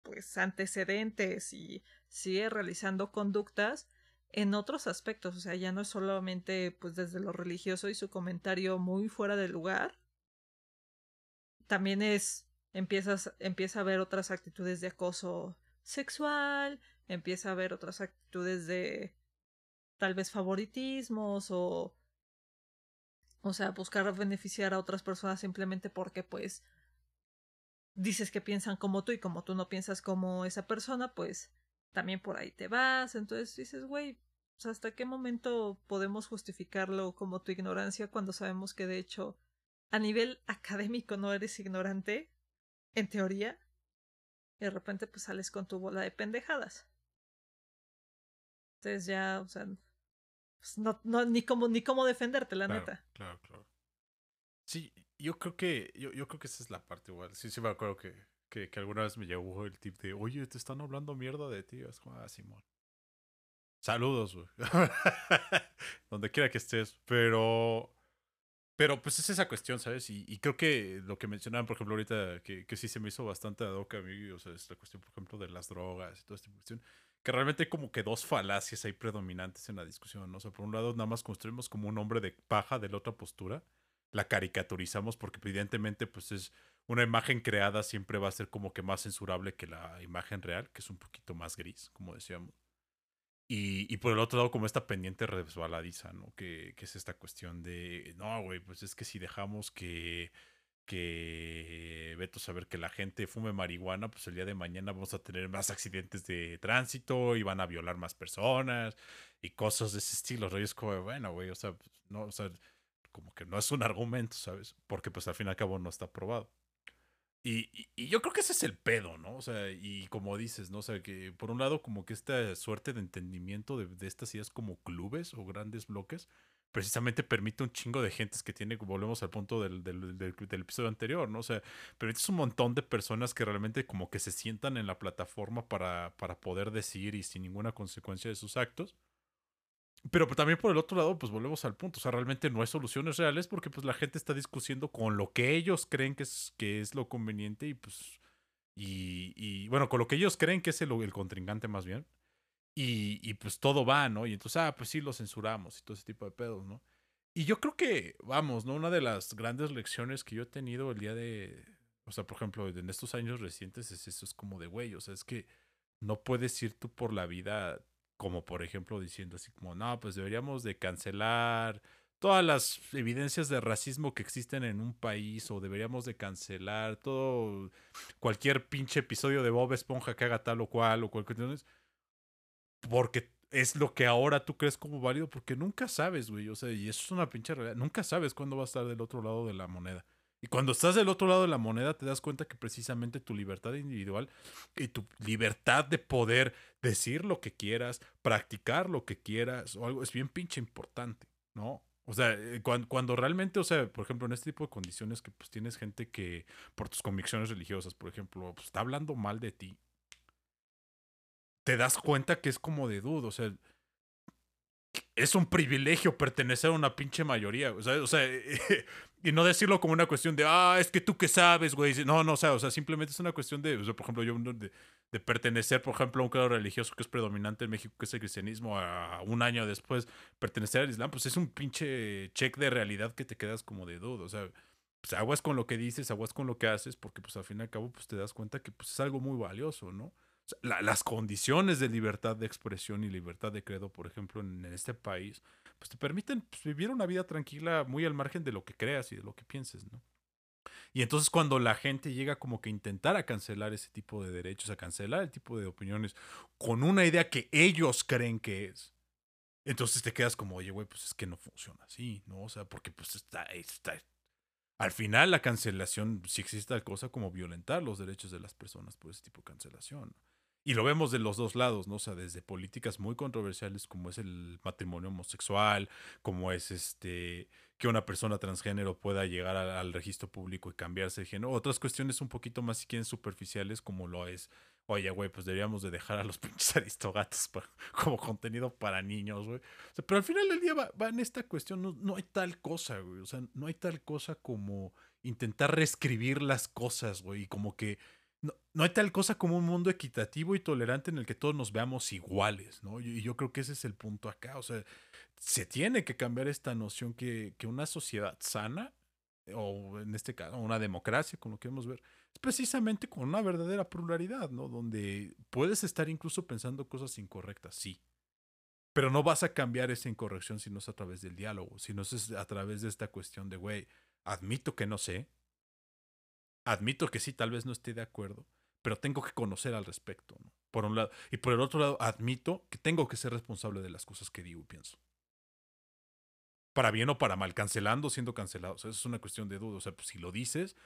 pues antecedentes y sigue realizando conductas en otros aspectos, o sea, ya no es solamente pues desde lo religioso y su comentario muy fuera de lugar, también es empiezas empieza a ver otras actitudes de acoso sexual, empieza a ver otras actitudes de tal vez favoritismos o o sea, buscar beneficiar a otras personas simplemente porque pues dices que piensan como tú y como tú no piensas como esa persona, pues también por ahí te vas. Entonces dices, güey, ¿hasta qué momento podemos justificarlo como tu ignorancia cuando sabemos que de hecho a nivel académico no eres ignorante, en teoría? Y de repente pues sales con tu bola de pendejadas. Entonces ya, o sea, pues, no, no, ni cómo, ni cómo defenderte, la neta. Claro, claro. Sí, yo creo que, yo, yo creo que esa es la parte igual. Sí, sí me acuerdo que, que, que alguna vez me llegó el tip de, oye, te están hablando mierda de ti. Es como, ah, Simón. Saludos, güey. Donde quiera que estés. Pero Pero pues es esa cuestión, ¿sabes? Y, creo que lo que mencionaban, por ejemplo, ahorita, que, que sí se me hizo bastante ad hoc a mí, o sea, es la cuestión, por ejemplo, de las drogas y toda esta cuestión, que realmente hay como que dos falacias ahí predominantes en la discusión, ¿no? O sea, por un lado, nada más construimos como un hombre de paja de la otra postura, la caricaturizamos porque evidentemente, pues es una imagen creada siempre va a ser como que más censurable que la imagen real, que es un poquito más gris, como decíamos. Y, por el otro lado, como esta pendiente resbaladiza, ¿no? Que, que es esta cuestión de, no, güey, pues es que si dejamos que, que, veto saber que la gente fume marihuana, pues el día de mañana vamos a tener más accidentes de tránsito y van a violar más personas y cosas de ese estilo. Es como, bueno, güey, o sea, no, o sea, como que no es un argumento, ¿sabes? Porque pues al fin y al cabo no está probado. Y, y, yo creo que ese es el pedo, ¿no? O sea, y como dices, ¿no? O sea, que por un lado como que esta suerte de entendimiento de, de estas ideas como clubes o grandes bloques, precisamente permite un chingo de gentes que tiene, volvemos al punto del, del, episodio anterior, ¿no? O sea, permite un montón de personas que realmente como que se sientan en la plataforma para, para poder decir y sin ninguna consecuencia de sus actos. Pero también por el otro lado, pues volvemos al punto. O sea, realmente no hay soluciones reales porque pues la gente está discutiendo con lo que ellos creen que es, que es lo conveniente y pues... Y, y bueno, con lo que ellos creen que es el, el contrincante más bien. Y, pues todo va, ¿no? Y entonces, ah, pues sí, lo censuramos y todo ese tipo de pedos, ¿no? Y yo creo que, vamos, ¿no? Una de las grandes lecciones que yo he tenido el día de... O sea, por ejemplo, en estos años recientes es eso, es como de, güey, o sea, es que no puedes ir tú por la vida como por ejemplo diciendo así como, no, pues deberíamos de cancelar todas las evidencias de racismo que existen en un país o deberíamos de cancelar todo cualquier pinche episodio de Bob Esponja que haga tal o cual o cualquier porque es lo que ahora tú crees como válido porque nunca sabes, güey, o sea, y eso es una pinche realidad, nunca sabes cuándo va a estar del otro lado de la moneda. Y cuando estás del otro lado de la moneda te das cuenta que precisamente tu libertad individual y tu libertad de poder decir lo que quieras, practicar lo que quieras o algo es bien pinche importante, ¿no? O sea, eh, cuando, realmente, o sea, por ejemplo, en este tipo de condiciones que pues tienes gente que por tus convicciones religiosas, por ejemplo, pues, está hablando mal de ti, te das cuenta que es como de duda, o sea, es un privilegio pertenecer a una pinche mayoría. O sea, o sea y no decirlo como una cuestión de, ah, es que tú qué sabes, güey. No, no, o sea, o sea, simplemente es una cuestión de, o sea, por ejemplo, yo de, de, pertenecer, por ejemplo, a un credo religioso que es predominante en México, que es el cristianismo, a un año después pertenecer al Islam, pues es un pinche check de realidad que te quedas como de duda. O sea, pues aguas con lo que dices, aguas con lo que haces, porque pues al fin y al cabo, pues te das cuenta que pues es algo muy valioso, ¿no? Las condiciones de libertad de expresión y libertad de credo, por ejemplo, en, este país, pues te permiten pues, vivir una vida tranquila muy al margen de lo que creas y de lo que pienses, ¿no? Y entonces cuando la gente llega como que a intentar a cancelar ese tipo de derechos, a cancelar el tipo de opiniones con una idea que ellos creen que es, entonces te quedas como, oye, güey, pues es que no funciona así, ¿no? O sea, porque pues está, está... Al final la cancelación, si existe tal cosa como violentar los derechos de las personas por ese tipo de cancelación. Y lo vemos de los dos lados, ¿no? O sea, desde políticas muy controversiales como es el matrimonio homosexual, como es este que una persona transgénero pueda llegar al, registro público y cambiarse de género. Otras cuestiones un poquito más, si quieren, superficiales, como lo es, oye, güey, pues deberíamos de dejar a los pinches aristogatos como contenido para niños, güey. O sea, pero al final del día va, en esta cuestión, no, no hay tal cosa, güey. O sea, no hay tal cosa como intentar reescribir las cosas, güey, y como que no, hay tal cosa como un mundo equitativo y tolerante en el que todos nos veamos iguales, ¿no? Y yo creo que ese es el punto acá. O sea, se tiene que cambiar esta noción que, que una sociedad sana, o en este caso, una democracia, como lo queremos ver, es precisamente con una verdadera pluralidad, ¿no? Donde puedes estar incluso pensando cosas incorrectas, sí. Pero no vas a cambiar esa incorrección si no es a través del diálogo, si no es a través de esta cuestión de, güey, admito que no sé, admito que sí, tal vez no esté de acuerdo, pero tengo que conocer al respecto, ¿no? Por un lado. Y por el otro lado, admito que tengo que ser responsable de las cosas que digo y pienso. Para bien o para mal, cancelando, siendo cancelado. Eso es una cuestión de duda. O sea, pues si lo dices,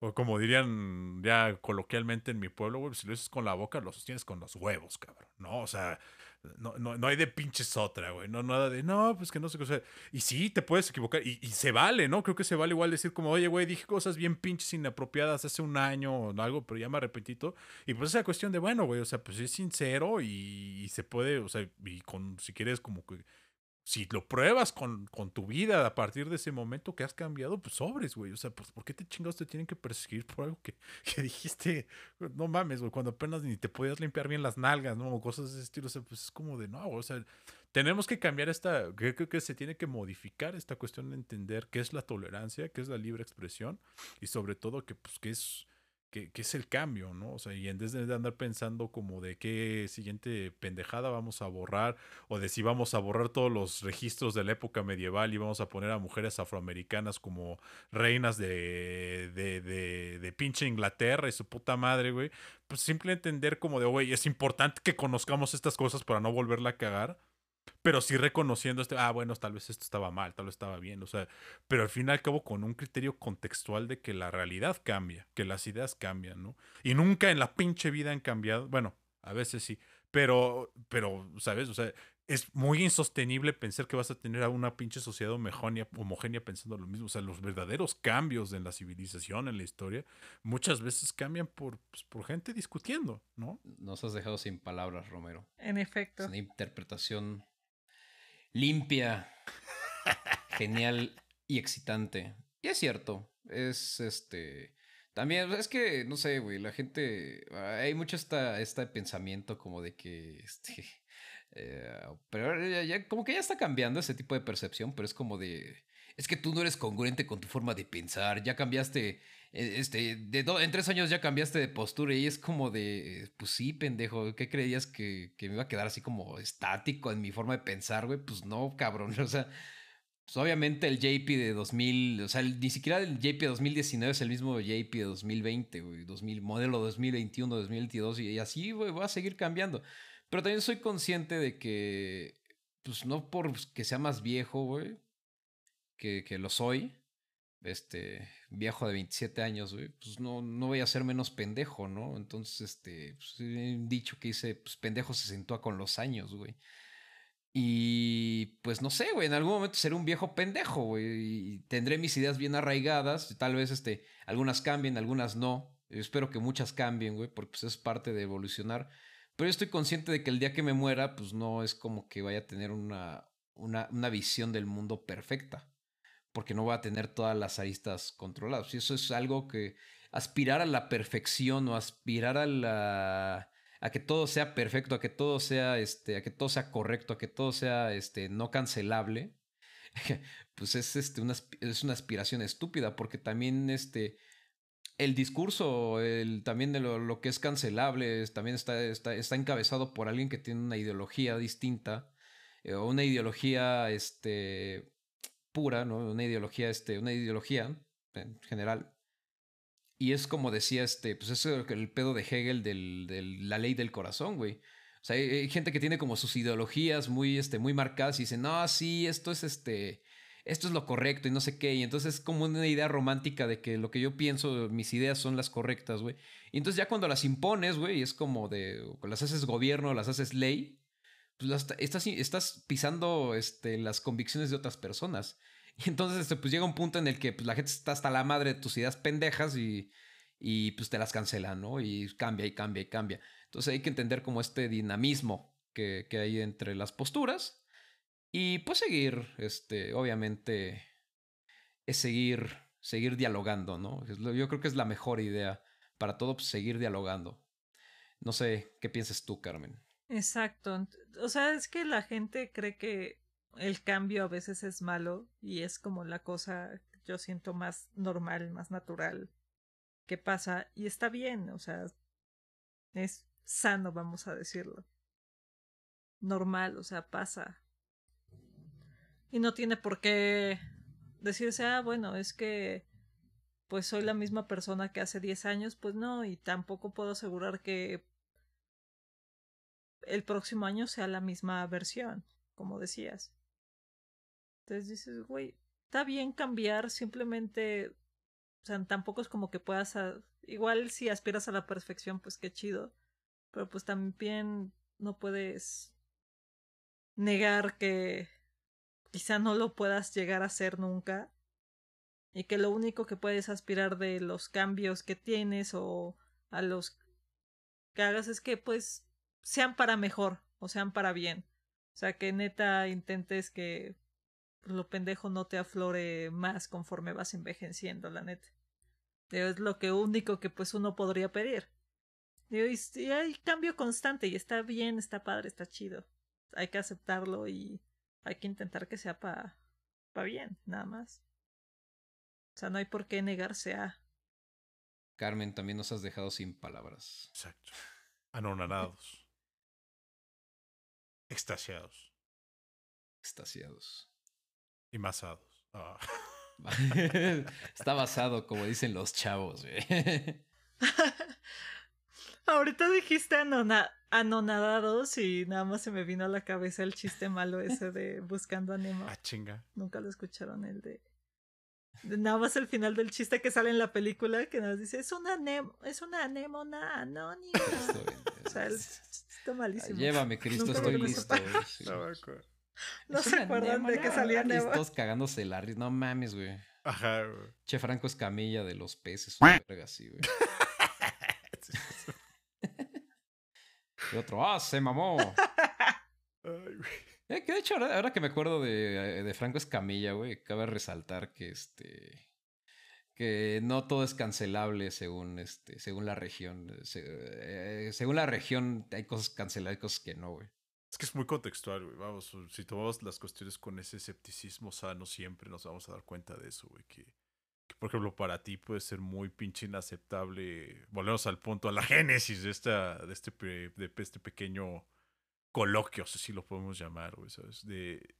o como dirían ya coloquialmente en mi pueblo, güey, si lo dices con la boca, lo sostienes con los huevos, cabrón. No, o sea, no, no, no hay de pinches otra, güey. No, nada de, no, pues que no sé qué. O sea, y sí, te puedes equivocar. Y, y, se vale, ¿no? Creo que se vale igual decir como, oye, güey, dije cosas bien pinches inapropiadas hace un año o algo, pero ya me arrepentito. Y pues esa cuestión de, bueno, güey, o sea, pues es sincero y, y, se puede, o sea, y con, si quieres, como que si lo pruebas con, con, tu vida a partir de ese momento que has cambiado, pues sobres, güey. O sea, pues, ¿por qué te chingados te tienen que perseguir por algo que, que dijiste? No mames, güey, cuando apenas ni te podías limpiar bien las nalgas, ¿no? O cosas de ese estilo. O sea, pues es como de, no, o sea, tenemos que cambiar esta, creo que se tiene que modificar esta cuestión de entender qué es la tolerancia, qué es la libre expresión y sobre todo que, pues, qué es que, es el cambio, ¿no? O sea, y en vez de andar pensando como de qué siguiente pendejada vamos a borrar, o de si vamos a borrar todos los registros de la época medieval y vamos a poner a mujeres afroamericanas como reinas de, de, de, de pinche Inglaterra y su puta madre, güey, pues simple entender como de, güey, es importante que conozcamos estas cosas para no volverla a cagar pero sí reconociendo este, ah, bueno, tal vez esto estaba mal, tal vez estaba bien, o sea, pero al fin y al cabo con un criterio contextual de que la realidad cambia, que las ideas cambian, ¿no? Y nunca en la pinche vida han cambiado, bueno, a veces sí, pero, pero, ¿sabes? O sea, es muy insostenible pensar que vas a tener a una pinche sociedad homogénea, homogénea pensando lo mismo. O sea, los verdaderos cambios en la civilización, en la historia, muchas veces cambian por, pues, por gente discutiendo, ¿no? Nos has dejado sin palabras, Romero. En efecto. Es una interpretación limpia, genial y excitante. Y es cierto, es este... También, es que, no sé, güey, la gente, hay mucho esta, este pensamiento como de que, este, eh, pero ya, como que ya está cambiando ese tipo de percepción, pero es como de, es que tú no eres congruente con tu forma de pensar, ya cambiaste, este, de en tres años ya cambiaste de postura y es como de, pues sí, pendejo, ¿qué creías que, que me iba a quedar así como estático en mi forma de pensar, güey? Pues no, cabrón, o sea, pues obviamente el JP de 2000, o sea, ni siquiera el JP de 2019 es el mismo JP de 2020, güey, 2000, modelo 2021, 2022 y, así, güey, va a seguir cambiando. Pero también soy consciente de que, pues no por que sea más viejo, güey, que, que lo soy, este, viejo de 27 años, güey, pues no, no voy a ser menos pendejo, ¿no? Entonces, este, pues, un dicho que dice, pues pendejo se acentúa con los años, güey. Y pues no sé, güey, en algún momento seré un viejo pendejo, güey, y tendré mis ideas bien arraigadas, tal vez este, algunas cambien, algunas no. espero que muchas cambien, güey, porque pues, es parte de evolucionar. Pero yo estoy consciente de que el día que me muera, pues no es como que vaya a tener una, una, una visión del mundo perfecta, porque no voy a tener todas las aristas controladas. Y eso es algo que aspirar a la perfección o aspirar a la a que todo sea perfecto, a que todo sea, este, a que todo sea correcto, a que todo sea, este, no cancelable, pues es, este, una, es una aspiración estúpida, porque también, este, el discurso, el, también de lo, que es cancelable, también está, está, está, encabezado por alguien que tiene una ideología distinta, eh, una ideología, este, pura, ¿no? Una ideología, este, una ideología en general y es como decía este, pues es el pedo de Hegel de la ley del corazón, güey. O sea, hay, gente que tiene como sus ideologías muy, este, muy marcadas y dice, no, sí, esto es este, esto es lo correcto y no sé qué. Y entonces es como una idea romántica de que lo que yo pienso, mis ideas son las correctas, güey. Y entonces ya cuando las impones, güey, es como de, las haces gobierno, las haces ley, pues estás, estás pisando este, las convicciones de otras personas. Y entonces, este, pues llega un punto en el que pues, la gente está hasta la madre de tus ideas pendejas y, y pues te las cancelan, ¿no? Y cambia y cambia y cambia. Entonces hay que entender como este dinamismo que, que hay entre las posturas y pues seguir, este, obviamente, es seguir, seguir dialogando, ¿no? Yo creo que es la mejor idea para todo, pues, seguir dialogando. No sé, ¿qué piensas tú, Carmen? Exacto. O sea, es que la gente cree que el cambio a veces es malo y es como la cosa yo siento más normal, más natural que pasa y está bien, o sea, es sano, vamos a decirlo. Normal, o sea, pasa. Y no tiene por qué decirse, ah, bueno, es que pues soy la misma persona que hace 10 años, pues no, y tampoco puedo asegurar que el próximo año sea la misma versión, como decías. Entonces dices, güey, está bien cambiar, simplemente, o sea, tampoco es como que puedas, igual si aspiras a la perfección, pues qué chido, pero pues también no puedes negar que quizá no lo puedas llegar a hacer nunca y que lo único que puedes aspirar de los cambios que tienes o a los que hagas es que pues sean para mejor o sean para bien. O sea, que neta intentes que lo pendejo no te aflore más conforme vas envejeciendo, la neta. Es lo que único que pues uno podría pedir. y hay cambio constante y está bien, está padre, está chido. Hay que aceptarlo y hay que intentar que sea para pa bien, nada más. O sea, no hay por qué negarse a. Carmen, también nos has dejado sin palabras. Exacto. Anonadados. Extasiados. Extasiados. Y masados. Ah. Está basado, como dicen los chavos, Ahorita dijiste anonadados y nada más se me vino a la cabeza el chiste malo ese de Buscando a Nemo. Ah, chinga. Nunca lo escucharon el de... Nada más el final del chiste que sale en la película que nos dice es una es una anémona anónima. o sea, está malísimo. Llévame, Cristo, estoy listo. No se acuerdan de que salía Nemo. Todos cagándose la risa. No mames, güey. Ajá, güey. Che Franco Escamilla de los peces. verga así, güey. y otro, ¡ah, se mamó! Ay, güey. Eh, que de hecho, ahora, que me acuerdo de, de Franco Escamilla, güey, cabe resaltar que este que no todo es cancelable según este según la región eh, según la región hay cosas canceladas y cosas que no güey. Es que es muy contextual güey vamos si tomamos las cuestiones con ese escepticismo sano siempre nos vamos a dar cuenta de eso güey que, por ejemplo para ti puede ser muy pinche inaceptable volvemos al punto a la génesis de esta de este de este pequeño coloquios, así lo podemos llamar, güey, ¿sabes? De,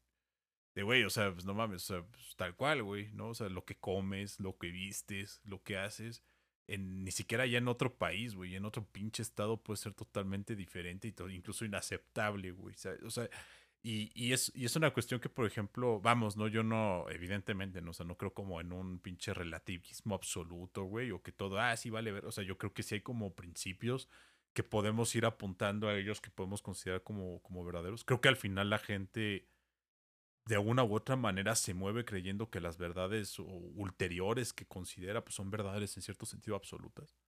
de, güey, o sea, pues no mames, o sea, pues, tal cual, güey, ¿no? O sea, lo que comes, lo que vistes, lo que haces, en, ni siquiera ya en otro país, güey, en otro pinche estado puede ser totalmente diferente y todo, incluso inaceptable, güey, O sea, y, y, es, y es una cuestión que, por ejemplo, vamos, ¿no? Yo no, evidentemente, no, o sea, no creo como en un pinche relativismo absoluto, güey, o que todo, ah, sí vale ver, o sea, yo creo que sí hay como principios que podemos ir apuntando a ellos que podemos considerar como, como verdaderos. Creo que al final la gente de una u otra manera se mueve creyendo que las verdades ulteriores que considera pues son verdades en cierto sentido absolutas.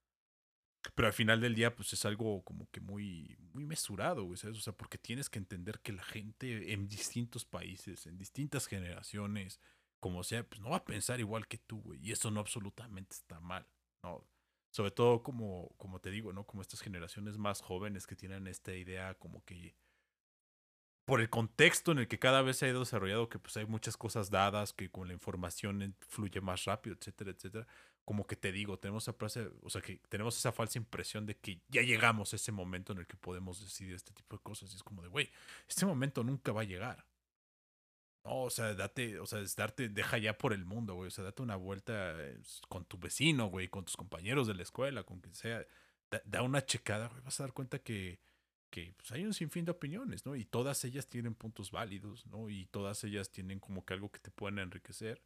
Pero al final del día pues es algo como que muy muy mesurado, güey, O sea, porque tienes que entender que la gente en distintos países, en distintas generaciones, como sea, pues no va a pensar igual que tú, güey, y eso no absolutamente está mal, ¿no? Sobre todo como, como te digo, ¿no? Como estas generaciones más jóvenes que tienen esta idea como que por el contexto en el que cada vez se ha ido desarrollado, que pues hay muchas cosas dadas, que con la información fluye más rápido, etcétera, etcétera, como que te digo, tenemos esa o sea, que tenemos esa falsa impresión de que ya llegamos a ese momento en el que podemos decidir este tipo de cosas. Y es como de, güey, este momento nunca va a llegar. No, o sea, date, o sea, es darte, deja ya por el mundo, güey. O sea, date una vuelta eh, con tu vecino, güey, con tus compañeros de la escuela, con quien sea. Da, una checada, güey. Vas a dar cuenta que, que pues, hay un sinfín de opiniones, ¿no? Y todas ellas tienen puntos válidos, ¿no? Y todas ellas tienen como que algo que te pueden enriquecer.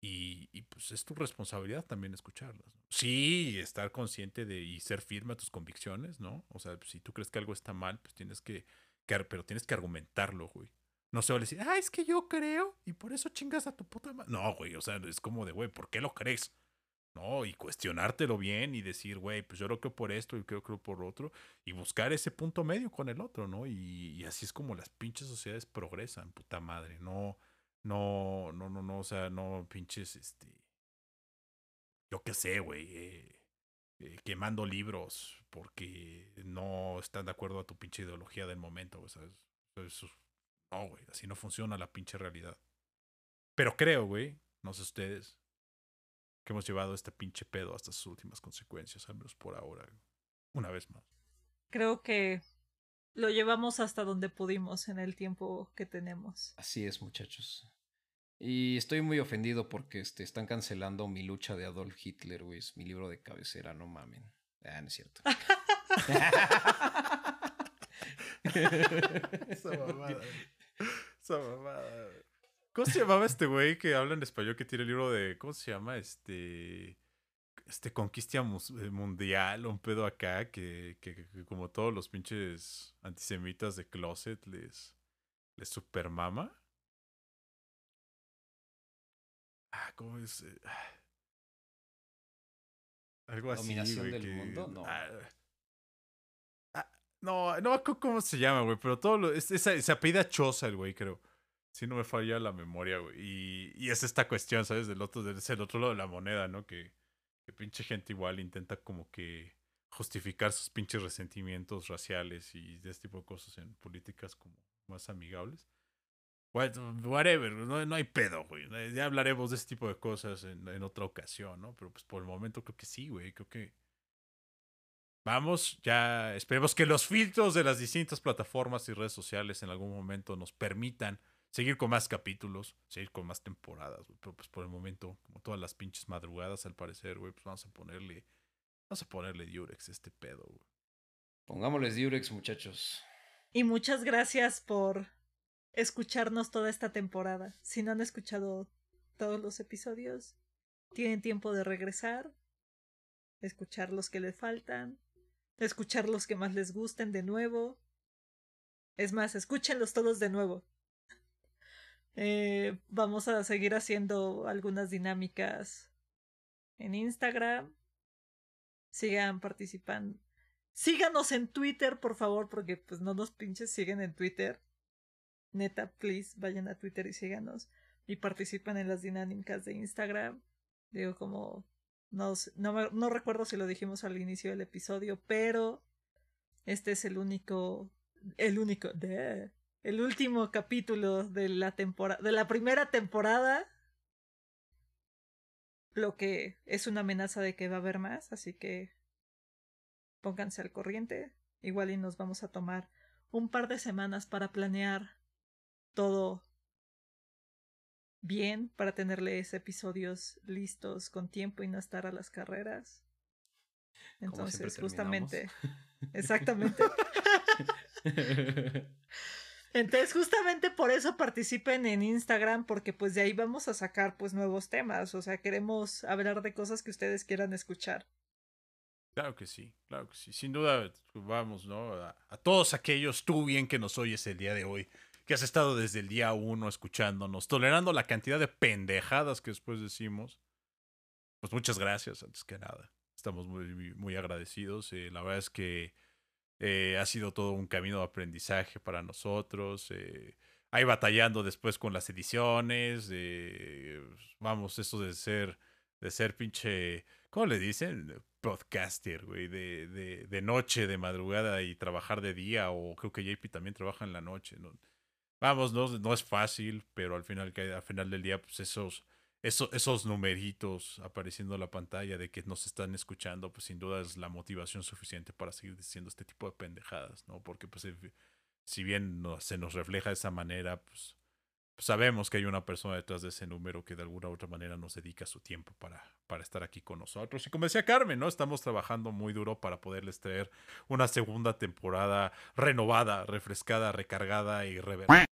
Y, y pues es tu responsabilidad también escucharlas. ¿no? Sí, estar consciente de y ser firme a tus convicciones, ¿no? O sea, si tú crees que algo está mal, pues tienes que, que pero tienes que argumentarlo, güey. No se va a decir, ah, es que yo creo y por eso chingas a tu puta madre. No, güey, o sea, es como de, güey, ¿por qué lo crees? No, y cuestionártelo bien y decir, güey, pues yo lo creo por esto y creo, creo por otro. Y buscar ese punto medio con el otro, ¿no? Y, así es como las pinches sociedades progresan, puta madre. No, no, no, no, no, o sea, no pinches, este. Yo qué sé, güey. Eh, eh, quemando libros porque no están de acuerdo a tu pinche ideología del momento, güey, ¿sabes? Eso no, güey, así no funciona la pinche realidad. Pero creo, güey, no sé ustedes, que hemos llevado este pinche pedo hasta sus últimas consecuencias, al menos por ahora. Una vez más. Creo que lo llevamos hasta donde pudimos en el tiempo que tenemos. Así es, muchachos. Y estoy muy ofendido porque este, están cancelando mi lucha de Adolf Hitler, güey. Es mi libro de cabecera, no mamen. Ah, no es cierto. Esa mamada. Esa mamada. ¿Cómo se llamaba este güey que habla en español que tiene el libro de. ¿Cómo se llama? Este. Este Conquista eh, Mundial, un pedo acá que, que, como todos los pinches antisemitas de closet les. les supermama. Ah, ¿cómo es? Eh, ah. Algo así. ¿Dominación del mundo? No. Ah, No, no, ¿cómo se llama, güey? Pero todo lo. Es, esa, se apellida Choza, el güey, creo. Si no me falla la memoria, güey. Y, y es esta cuestión, ¿sabes? Del otro, es el otro lado de la moneda, ¿no? Que, que pinche gente igual intenta como que justificar sus pinches resentimientos raciales y de este tipo de cosas en políticas como más amigables. Whatever, no, no hay pedo, güey. Ya hablaremos de este tipo de cosas en, en otra ocasión, ¿no? Pero pues por el momento creo que sí, güey. Creo que Vamos, ya esperemos que los filtros de las distintas plataformas y redes sociales en algún momento nos permitan seguir con más capítulos, seguir con más temporadas, güey. Pero pues por el momento, como todas las pinches madrugadas al parecer, güey, pues vamos a ponerle, vamos a ponerle Durex a este pedo, güey. Pongámosles Durex, muchachos. Y muchas gracias por escucharnos toda esta temporada. Si no han escuchado todos los episodios, tienen tiempo de regresar, escuchar los que les faltan, escuchar los que más les gusten de nuevo. Es más, escúchenlos todos de nuevo. Eh, vamos a seguir haciendo algunas dinámicas en Instagram. Sigan participando. Síganos en Twitter, por favor, porque pues no nos pinches siguen en Twitter. Neta, please, vayan a Twitter y síganos. Y participen en las dinámicas de Instagram. Digo, como no, no, no recuerdo si lo dijimos al inicio del episodio, pero este es el único, el único, de, el último capítulo de la temporada, de la primera temporada. Lo que es una amenaza de que va a haber más, así que pónganse al corriente. Igual y nos vamos a tomar un par de semanas para planear todo bien para tenerles episodios listos con tiempo y no estar a las carreras. Entonces, justamente, exactamente. Entonces, justamente por eso participen en Instagram, porque pues de ahí vamos a sacar pues nuevos temas. O sea, queremos hablar de cosas que ustedes quieran escuchar. Claro que sí, claro que sí. Sin duda, vamos, ¿no? A, a todos aquellos, tú bien que nos oyes el día de hoy, que has estado desde el día uno escuchándonos, tolerando la cantidad de pendejadas que después decimos. Pues muchas gracias, antes que nada. Estamos muy, muy agradecidos. Eh, la verdad es que eh, ha sido todo un camino de aprendizaje para nosotros. Eh, ahí batallando después con las ediciones. vamos, eso de ser, de ser pinche, ¿cómo le dicen? Podcaster, güey, de, de, de noche, de madrugada y trabajar de día. O creo que JP también trabaja en la noche, ¿no? Vamos, no, no es fácil, pero al final, al final del día, pues esos, esos, esos numeritos apareciendo en la pantalla de que nos están escuchando, pues sin duda es la motivación suficiente para seguir diciendo este tipo de pendejadas, ¿no? Porque pues si bien se nos refleja de esa manera, pues sabemos que hay una persona detrás de ese número que de alguna u otra manera nos dedica su tiempo para, para estar aquí con nosotros. Y como decía Carmen, ¿no? Estamos trabajando muy duro para poderles traer una segunda temporada renovada, refrescada, recargada y revertida.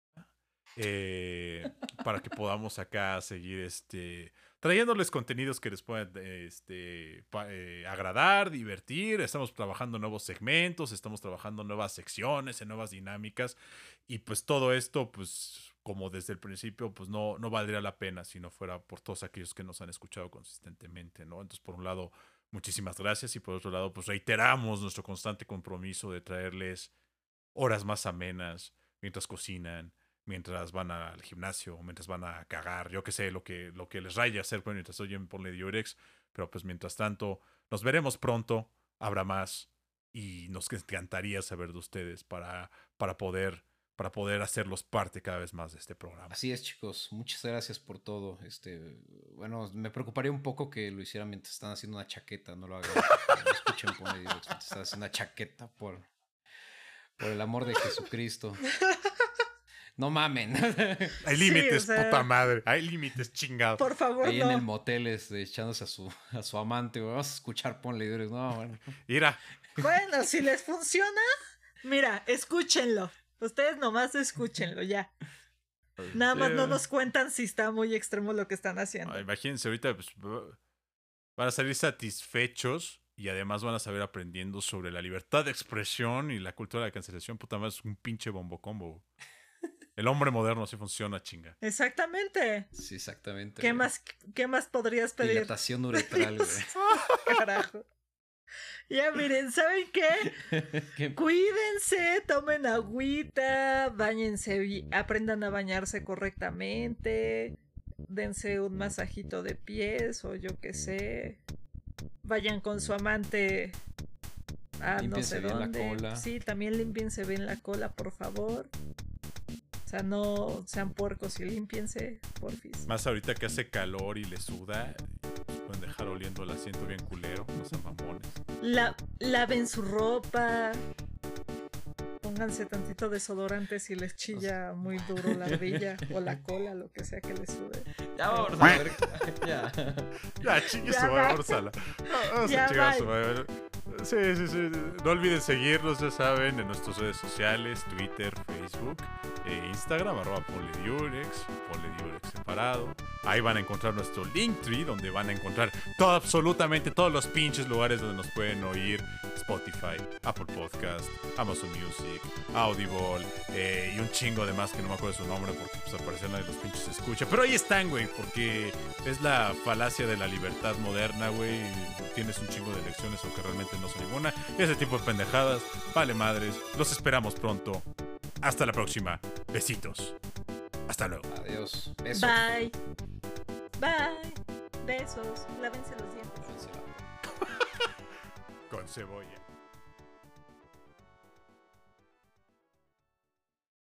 Eh, para que podamos acá seguir este trayéndoles contenidos que les puedan este, eh, agradar, divertir. Estamos trabajando nuevos segmentos, estamos trabajando nuevas secciones, en nuevas dinámicas. Y pues todo esto, pues como desde el principio, pues no, no valdría la pena si no fuera por todos aquellos que nos han escuchado consistentemente, ¿no? Entonces, por un lado, muchísimas gracias y por otro lado, pues reiteramos nuestro constante compromiso de traerles horas más amenas mientras cocinan, mientras van al gimnasio, mientras van a cagar, yo qué sé, lo que, lo que les raya hacer pues, mientras oyen Ponle Diurex, pero pues mientras tanto, nos veremos pronto, habrá más y nos encantaría saber de ustedes para, para poder para poder hacerlos parte cada vez más de este programa. Así es, chicos. Muchas gracias por todo. Este, bueno, me preocuparía un poco que lo hicieran mientras están haciendo una chaqueta, no lo hagan. no escuchen por mientras están haciendo una chaqueta por, por el amor de Jesucristo. No mamen. Hay límites, puta madre. Hay límites, chingado. Por favor, Ahí en el motel este, echándose a su, a su amante. Vamos a escuchar ponle No, bueno. Mira. Bueno, si les funciona, mira, escúchenlo. Ustedes nomás escúchenlo, ya. Nada más no nos cuentan si está muy extremo lo que están haciendo. imagínense, ahorita pues, van a salir satisfechos y además van a saber aprendiendo sobre la libertad de expresión y la cultura de la cancelación. Puta madre, es un pinche bombo combo. El hombre moderno así funciona, chinga. Exactamente. Sí, exactamente. ¿Qué, más, ¿qué más podrías pedir? Dilatación uretral, güey. Carajo. Ya miren, ¿saben qué? ¿Qué? Cuídense, tomen agüita, bañense, aprendan a bañarse correctamente, dense un masajito de pies o yo qué sé. Vayan con su amante a no Límpiense sé bien la dónde. cola. Sí, también limpiense bien la cola, por favor. O sea, no sean puercos y limpiense, porfis. Más ahorita que hace calor y le suda, pueden dejar oliendo el asiento bien culero, no sean mamones. La, laven su ropa. Pónganse tantito desodorante si les chilla muy duro la ardilla o la cola, lo que sea que les sube. Ya vamos a ver. ya. Ya, chingue su madre, va. vamos a la- Vamos Ya a chingar a su madre. Sí, sí, sí. No olviden seguirnos, ya saben, en nuestras redes sociales, Twitter, Facebook, e Instagram, arroba Polediurex, Polediurex separado. Ahí van a encontrar nuestro Linktree, donde van a encontrar todo, absolutamente todos los pinches lugares donde nos pueden oír. Spotify, Apple Podcast, Amazon Music, Audible, eh, y un chingo de más que no me acuerdo su nombre porque pues nadie de los pinches escucha. Pero ahí están, güey, porque es la falacia de la libertad moderna, güey. Tienes un chingo de elecciones aunque realmente no son ninguna. Ese tipo de pendejadas. Vale madres. Los esperamos pronto. Hasta la próxima. Besitos. Hasta luego. Adiós. Beso. Bye. Bye. Besos. Lávense los dientes. Con cebolla.